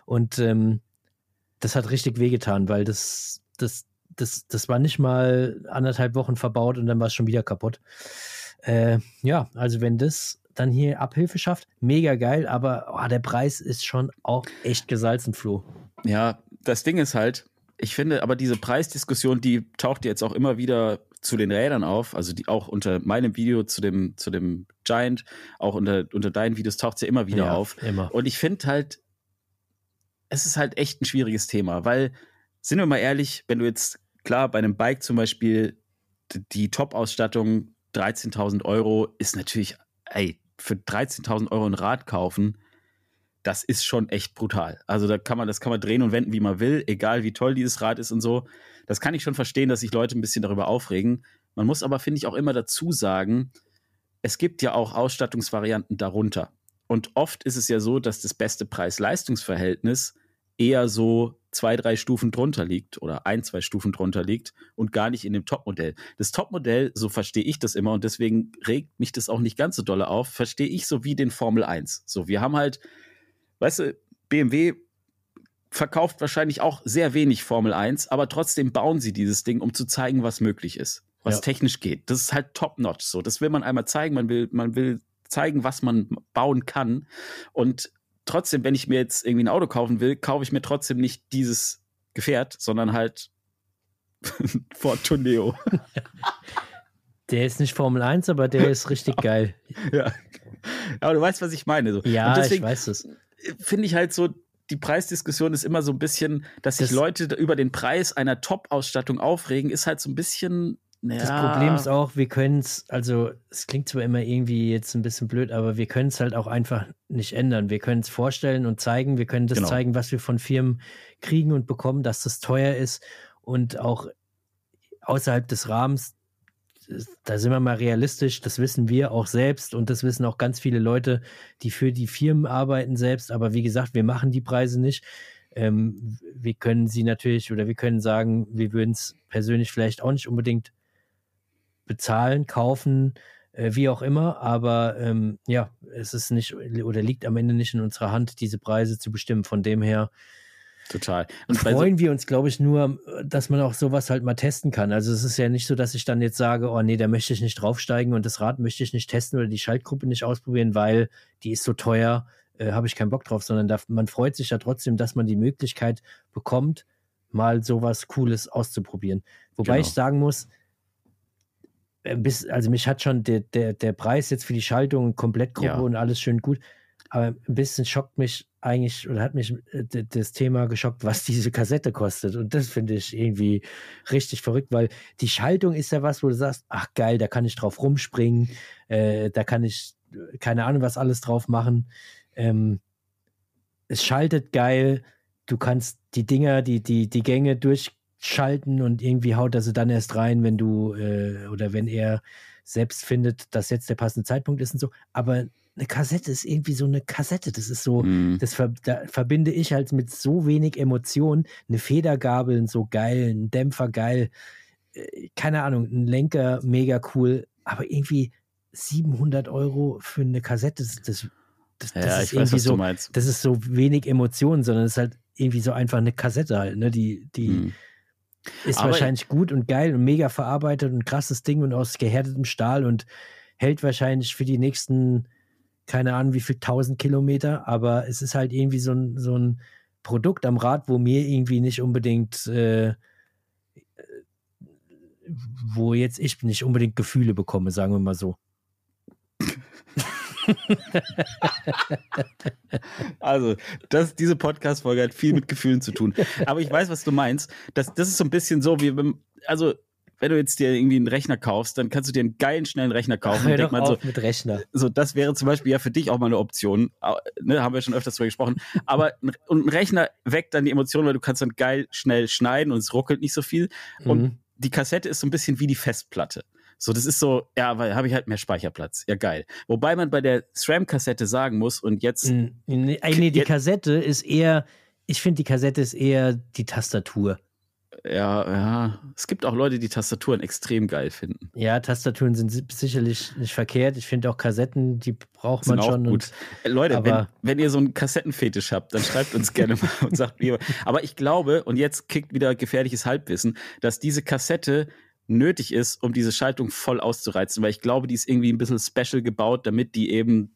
Und ähm, das hat richtig wehgetan, weil das, das, das, das war nicht mal anderthalb Wochen verbaut und dann war es schon wieder kaputt. Äh, ja, also wenn das dann hier Abhilfe schafft, mega geil, aber oh, der Preis ist schon auch echt gesalzen, Flo. Ja, das Ding ist halt, ich finde, aber diese Preisdiskussion, die taucht jetzt auch immer wieder zu den Rädern auf, also die auch unter meinem Video zu dem, zu dem Giant, auch unter, unter deinen Videos taucht sie ja immer wieder ja, auf. Immer. Und ich finde halt, es ist halt echt ein schwieriges Thema, weil, sind wir mal ehrlich, wenn du jetzt, klar, bei einem Bike zum Beispiel die Top-Ausstattung 13.000 Euro ist natürlich, ey, für 13.000 Euro ein Rad kaufen, das ist schon echt brutal. Also da kann man, das kann man drehen und wenden, wie man will, egal wie toll dieses Rad ist und so. Das kann ich schon verstehen, dass sich Leute ein bisschen darüber aufregen. Man muss aber, finde ich, auch immer dazu sagen, es gibt ja auch Ausstattungsvarianten darunter. Und oft ist es ja so, dass das beste Preis-Leistungs-Verhältnis eher so zwei, drei Stufen drunter liegt oder ein, zwei Stufen drunter liegt und gar nicht in dem Topmodell. Das Topmodell, so verstehe ich das immer und deswegen regt mich das auch nicht ganz so dolle auf, verstehe ich so wie den Formel 1. So, wir haben halt, weißt du, BMW verkauft wahrscheinlich auch sehr wenig Formel 1, aber trotzdem bauen sie dieses Ding, um zu zeigen, was möglich ist, was ja. technisch geht. Das ist halt top-notch so. Das will man einmal zeigen, man will, man will zeigen, was man bauen kann. Und trotzdem, wenn ich mir jetzt irgendwie ein Auto kaufen will, kaufe ich mir trotzdem nicht dieses Gefährt, sondern halt Ford Tourneo. Der ist nicht Formel 1, aber der ist richtig geil. Ja. Aber du weißt, was ich meine. So. Ja, deswegen, ich weiß es. Finde ich halt so, die Preisdiskussion ist immer so ein bisschen, dass sich das Leute über den Preis einer Top-Ausstattung aufregen, ist halt so ein bisschen. Ja. Das Problem ist auch, wir können es, also es klingt zwar immer irgendwie jetzt ein bisschen blöd, aber wir können es halt auch einfach nicht ändern. Wir können es vorstellen und zeigen, wir können das genau. zeigen, was wir von Firmen kriegen und bekommen, dass das teuer ist und auch außerhalb des Rahmens da sind wir mal realistisch, das wissen wir auch selbst und das wissen auch ganz viele Leute, die für die Firmen arbeiten selbst. Aber wie gesagt, wir machen die Preise nicht. Ähm, wir können sie natürlich oder wir können sagen, wir würden es persönlich vielleicht auch nicht unbedingt bezahlen, kaufen, äh, wie auch immer. Aber ähm, ja, es ist nicht oder liegt am Ende nicht in unserer Hand, diese Preise zu bestimmen. Von dem her Total. Und freuen so wir uns, glaube ich, nur, dass man auch sowas halt mal testen kann. Also es ist ja nicht so, dass ich dann jetzt sage, oh nee, da möchte ich nicht draufsteigen und das Rad möchte ich nicht testen oder die Schaltgruppe nicht ausprobieren, weil die ist so teuer, äh, habe ich keinen Bock drauf, sondern da, man freut sich ja trotzdem, dass man die Möglichkeit bekommt, mal sowas Cooles auszuprobieren. Wobei genau. ich sagen muss, äh, bis, also mich hat schon der, der, der Preis jetzt für die Schaltung, Komplettgruppe ja. und alles schön gut. Aber ein bisschen schockt mich eigentlich oder hat mich äh, das Thema geschockt, was diese Kassette kostet. Und das finde ich irgendwie richtig verrückt, weil die Schaltung ist ja was, wo du sagst, ach geil, da kann ich drauf rumspringen, äh, da kann ich äh, keine Ahnung was alles drauf machen. Ähm, es schaltet geil, du kannst die Dinger, die, die, die Gänge durchschalten und irgendwie haut er sie dann erst rein, wenn du äh, oder wenn er selbst findet, dass jetzt der passende Zeitpunkt ist und so. Aber eine Kassette ist irgendwie so eine Kassette. Das ist so, mm. das ver da verbinde ich halt mit so wenig Emotionen. Eine Federgabel, so geil, ein Dämpfer geil, äh, keine Ahnung, ein Lenker mega cool, aber irgendwie 700 Euro für eine Kassette, das, das, das, ja, ist irgendwie weiß, so, meinst. das ist so wenig Emotionen, sondern es ist halt irgendwie so einfach eine Kassette halt, ne, die, die mm. Ist aber wahrscheinlich gut und geil und mega verarbeitet und krasses Ding und aus gehärtetem Stahl und hält wahrscheinlich für die nächsten keine Ahnung, wie viel tausend Kilometer, aber es ist halt irgendwie so ein, so ein Produkt am Rad, wo mir irgendwie nicht unbedingt, äh, wo jetzt ich nicht unbedingt Gefühle bekomme, sagen wir mal so. also, das, diese Podcast-Folge hat viel mit Gefühlen zu tun. Aber ich weiß, was du meinst. Das, das ist so ein bisschen so, wie, also wenn du jetzt dir irgendwie einen Rechner kaufst, dann kannst du dir einen geilen, schnellen Rechner kaufen. Hör doch mal so, mit Rechner. So, das wäre zum Beispiel ja für dich auch mal eine Option. Ne, haben wir schon öfters drüber gesprochen. Aber und ein Rechner weckt dann die Emotionen, weil du kannst dann geil, schnell schneiden und es ruckelt nicht so viel. Und mhm. die Kassette ist so ein bisschen wie die Festplatte. So, das ist so, ja, weil habe ich halt mehr Speicherplatz. Ja, geil. Wobei man bei der SRAM-Kassette sagen muss, und jetzt. Nee, nee die Kassette ist eher, ich finde, die Kassette ist eher die Tastatur ja, ja. Es gibt auch Leute, die Tastaturen extrem geil finden. Ja, Tastaturen sind sicherlich nicht verkehrt. Ich finde auch Kassetten, die braucht man schon. Gut. Und, äh, Leute, wenn, wenn, ihr so einen Kassettenfetisch habt, dann schreibt uns gerne mal und sagt mir. Aber ich glaube, und jetzt kickt wieder gefährliches Halbwissen, dass diese Kassette nötig ist, um diese Schaltung voll auszureizen, weil ich glaube, die ist irgendwie ein bisschen special gebaut, damit die eben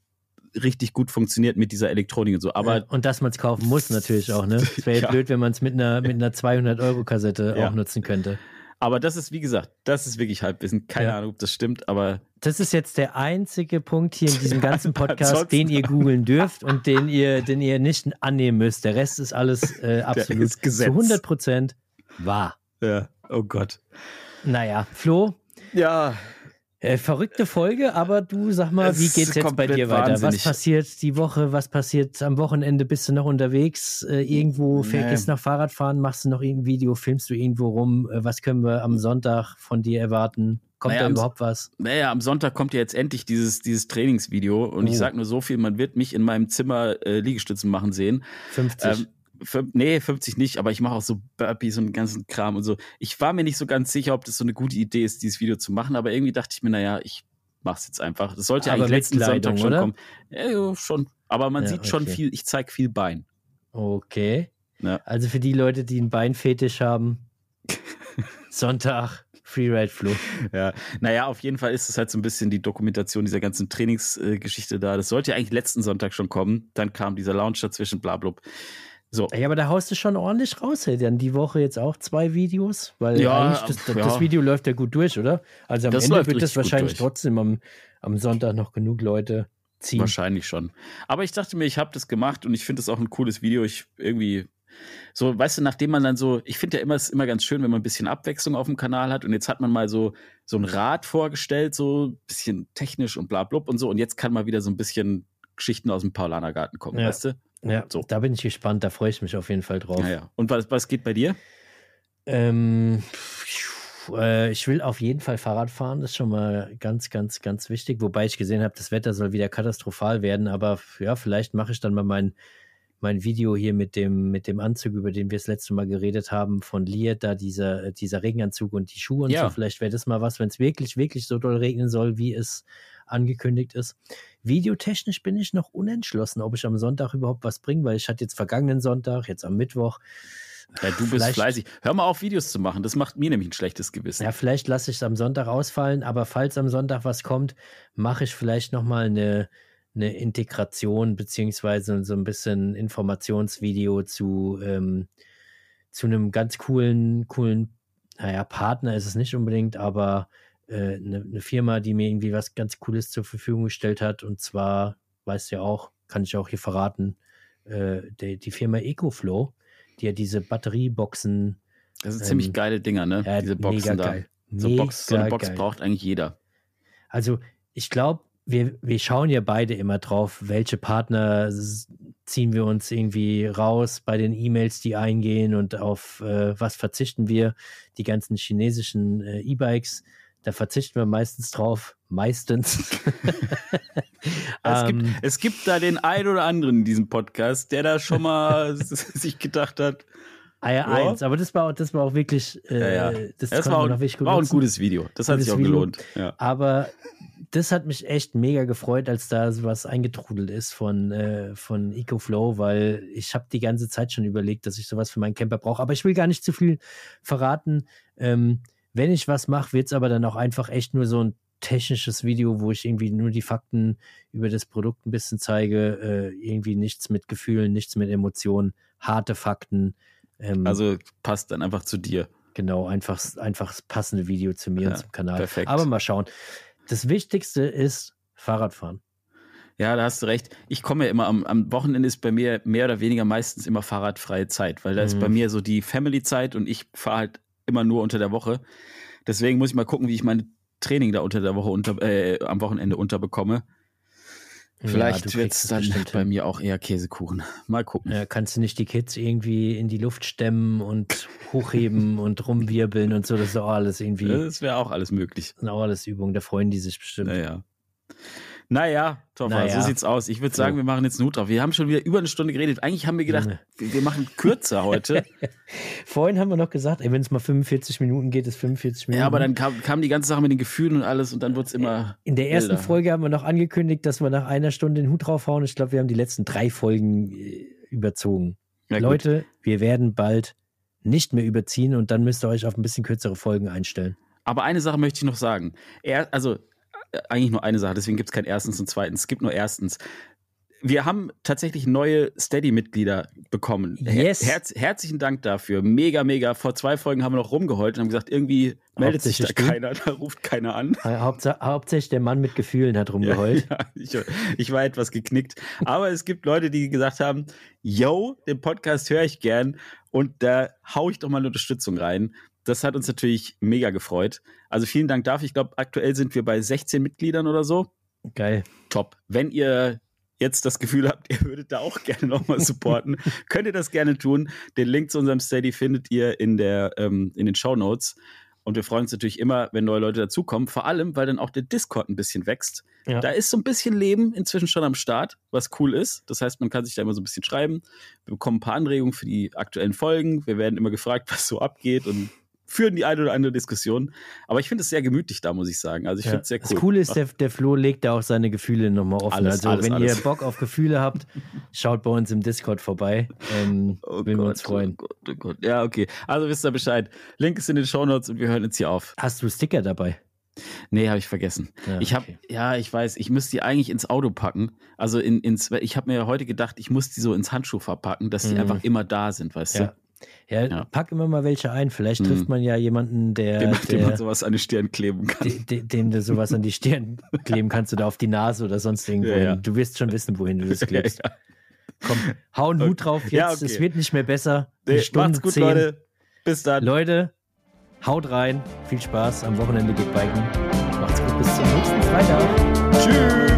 richtig gut funktioniert mit dieser Elektronik und so. Aber ja, und dass man es kaufen muss natürlich auch, ne? Es wäre ja. blöd, wenn man es mit einer, mit einer 200-Euro-Kassette ja. auch nutzen könnte. Aber das ist, wie gesagt, das ist wirklich Halbwissen. Keine. Ahnung, ob das stimmt, aber. Das ist jetzt der einzige Punkt hier in diesem ganzen Podcast, den ihr googeln dürft und den ihr, den ihr nicht annehmen müsst. Der Rest ist alles äh, absolut zu 100 Prozent wahr. Ja, oh Gott. Naja, Flo. Ja. Äh, verrückte Folge, aber du sag mal, es wie geht's jetzt bei dir weiter? Wahnsinnig. Was passiert die Woche? Was passiert am Wochenende? Bist du noch unterwegs? Äh, irgendwo nee. gehst du noch Fahrradfahren? Machst du noch irgendein Video? Filmst du irgendwo rum? Äh, was können wir am Sonntag von dir erwarten? Kommt naja, da überhaupt was? Naja, am Sonntag kommt ja jetzt endlich dieses, dieses Trainingsvideo und oh. ich sag nur so viel, man wird mich in meinem Zimmer äh, Liegestützen machen sehen. 50. Ähm, nee, 50 nicht, aber ich mache auch so Burpees und ganzen Kram und so. Ich war mir nicht so ganz sicher, ob das so eine gute Idee ist, dieses Video zu machen, aber irgendwie dachte ich mir, naja, ich mach's jetzt einfach. Das sollte ja eigentlich letzten Kleidung, Sonntag schon oder? kommen. Ja, schon. Aber man ja, sieht okay. schon viel, ich zeige viel Bein. Okay. Ja. Also für die Leute, die einen Beinfetisch haben, Sonntag, Freeride Flo. Ja, naja, auf jeden Fall ist es halt so ein bisschen die Dokumentation dieser ganzen Trainingsgeschichte da. Das sollte ja eigentlich letzten Sonntag schon kommen. Dann kam dieser Launch dazwischen, bla, bla. So. Ja, aber da haust du schon ordentlich raus, hey. Dann die Woche jetzt auch zwei Videos, weil Ja, das, das, ja. das Video läuft ja gut durch, oder? Also am Das Ende wird das wahrscheinlich trotzdem am, am Sonntag noch genug Leute ziehen. Wahrscheinlich schon. Aber ich dachte mir, ich habe das gemacht und ich finde es auch ein cooles Video. Ich irgendwie so, weißt du, nachdem man dann so, ich finde ja immer, es ist immer ganz schön, wenn man ein bisschen Abwechslung auf dem Kanal hat und jetzt hat man mal so, so ein Rad vorgestellt, so ein bisschen technisch und bla, bla und so und jetzt kann mal wieder so ein bisschen Geschichten aus dem Paulanergarten kommen, Ja. weißt du? Ja, So. da bin ich gespannt, da freue ich mich auf jeden Fall drauf. Ja, ja. Und was, was geht bei dir? Ähm, äh, ich will auf jeden Fall Fahrrad fahren, das ist schon mal ganz, ganz, ganz wichtig. Wobei ich gesehen habe, das Wetter soll wieder katastrophal werden, aber ja, vielleicht mache ich dann mal mein, mein Video hier mit dem, mit dem Anzug, über den wir das letzte Mal geredet haben, von Lier, da dieser, dieser Regenanzug und die Schuhe und Ja. so. Vielleicht wäre das mal was, wenn es wirklich, wirklich so doll regnen soll, wie es angekündigt ist. Videotechnisch bin ich noch unentschlossen, ob ich am Sonntag überhaupt was bringe, weil ich hatte jetzt vergangenen Sonntag, jetzt am Mittwoch. Ja, du bist Vielleicht- fleißig. Hör mal auf, Videos zu machen. Das macht mir nämlich ein schlechtes Gewissen. Ja, vielleicht lasse ich es am Sonntag ausfallen, aber falls am Sonntag was kommt, mache ich vielleicht nochmal eine, eine Integration beziehungsweise so ein bisschen Informationsvideo zu, ähm, zu einem ganz coolen, coolen, naja, Partner ist es nicht unbedingt, aber äh, eine, eine Firma, die mir irgendwie was ganz Cooles zur Verfügung gestellt hat. Und zwar, weißt du ja auch, kann ich auch hier verraten, äh, die, die Firma EcoFlow, die ja diese Batterieboxen Das sind ähm, ziemlich geile Dinger, ne? ja, Diese Boxen da. geil. So, Mega Box, so eine Box geil. braucht eigentlich jeder. Also ich glaube, wir, wir schauen ja beide immer drauf, welche Partner ziehen wir uns irgendwie raus bei den E-Mails, die eingehen und auf äh, was verzichten wir. Die ganzen chinesischen äh, E-Bikes, da verzichten wir meistens drauf. Meistens. Es, gibt, Ähm, es gibt da den einen oder anderen in diesem Podcast, der da schon mal sich gedacht hat, ah ja, Ja. eins. Aber das war, auch- das war auch wirklich, äh, Ja, ja. das, das war, auch- war auch ein gutes Video. Das hat Gutes sich auch Video. gelohnt. Aber das hat mich echt mega gefreut, als da sowas eingetrudelt ist von, äh, von EcoFlow, weil ich habe die ganze Zeit schon überlegt, dass ich sowas für meinen Camper brauche. Aber ich will gar nicht zu viel verraten. Ähm, wenn ich was mache, wird es aber dann auch einfach echt nur so ein technisches Video, wo ich irgendwie nur die Fakten über das Produkt ein bisschen zeige. Äh, irgendwie nichts mit Gefühlen, nichts mit Emotionen, harte Fakten. Ähm, Also passt dann einfach zu dir. Genau, einfach, einfach das passende Video zu mir Ja, und zum Kanal. perfekt. Aber mal schauen. Das Wichtigste ist Fahrradfahren. Ja, da hast du recht. Ich komme ja immer am, am Wochenende ist bei mir mehr oder weniger meistens immer fahrradfreie Zeit, weil da ist Mhm. bei mir so die Family-Zeit und ich fahre halt immer nur unter der Woche. Deswegen muss ich mal gucken, wie ich mein Training da unter der Woche unter, äh, am Wochenende unterbekomme. Ja, Vielleicht du wird es dann bei mir auch eher Käsekuchen. Mal gucken. Ja, kannst du nicht die Kids irgendwie in die Luft stemmen und hochheben und rumwirbeln und so? Das ist auch alles irgendwie, das Das wäre auch alles möglich. sind auch alles Übungen, da freuen die sich bestimmt. Naja. Naja, Toffer, Naja. so sieht's aus. Ich würde sagen, wir machen jetzt einen Hut drauf. Wir haben schon wieder über eine Stunde geredet. Eigentlich haben wir gedacht, wir machen kürzer heute. Vorhin haben wir noch gesagt, wenn es mal 45 Minuten geht, ist 45 Minuten. ja, aber dann kam, kam die ganze Sache mit den Gefühlen und alles und dann wurde es immer. In der ersten wilder. Folge haben wir noch angekündigt, dass wir nach einer Stunde den Hut draufhauen. Ich glaube, wir haben die letzten drei Folgen äh, überzogen. Ja, gut. Leute, wir werden bald nicht mehr überziehen und dann müsst ihr euch auf ein bisschen kürzere Folgen einstellen. Aber eine Sache möchte ich noch sagen. Er, also eigentlich nur eine Sache, deswegen gibt es kein erstens und zweitens. Es gibt nur erstens. Wir haben tatsächlich neue Steady-Mitglieder bekommen. Her- Yes. Herz, herzlichen Dank dafür. Mega, mega. Vor zwei Folgen haben wir noch rumgeheult und haben gesagt, irgendwie meldet sich da keiner, da ruft keiner an. Äh, Hauptsa hauptsächlich der Mann mit Gefühlen hat rumgeheult. Ja, ich, ich war etwas geknickt. Aber es gibt Leute, die gesagt haben, yo, den Podcast höre ich gern und da hau ich doch mal eine Unterstützung rein. Das hat uns natürlich mega gefreut. Also vielen Dank dafür. Ich glaube, aktuell sind wir bei 16 Mitgliedern oder so. Geil. Top. Wenn ihr jetzt das Gefühl habt, ihr würdet da auch gerne nochmal supporten, könnt ihr das gerne tun. Den Link zu unserem Steady findet ihr in, der, ähm, in den Show Notes. Und wir freuen uns natürlich immer, wenn neue Leute dazukommen. Vor allem, weil dann auch der Discord ein bisschen wächst. Ja. Da ist so ein bisschen Leben inzwischen schon am Start, was cool ist. Das heißt, man kann sich da immer so ein bisschen schreiben. Wir bekommen ein paar Anregungen für die aktuellen Folgen. Wir werden immer gefragt, was so abgeht. Und führen die eine oder andere Diskussion. Aber ich finde es sehr gemütlich da, muss ich sagen. Also ich Ja. finde es sehr cool. Das Coole ist, der, der Flo legt da auch seine Gefühle nochmal offen. Alles, also, alles, wenn alles. ihr Bock auf Gefühle habt, schaut bei uns im Discord vorbei. Ähm, Oh würden wir uns freuen. Oh Gott, oh Gott. Ja, okay. Also wisst ihr Bescheid. Link ist in den Shownotes und wir hören jetzt hier auf. Hast du Sticker dabei? Nee, habe ich vergessen. Ja, ich habe, okay. ja, ich weiß, ich müsste die eigentlich ins Auto packen. Also in, ins, ich habe mir ja heute gedacht, ich muss die so ins Handschuh verpacken, dass die Mhm. einfach immer da sind, weißt Ja. Ja, Ja. pack immer mal welche ein. Vielleicht Mhm. trifft man ja jemanden, der? Dem, dem man der, sowas an die Stirn kleben kann. de- de- dem du sowas an die Stirn kleben kannst oder auf die Nase oder sonst irgendwo. Ja, ja. Du wirst schon wissen, wohin du das klebst. Komm, hau einen Hut drauf jetzt. Ja, okay. Es wird nicht mehr besser. Nee, macht's gut, zehn. Leute. Bis dann. Leute, haut rein. Viel Spaß. Am Wochenende geht biken. Macht's gut. Bis zum nächsten Freitag. Tschüss.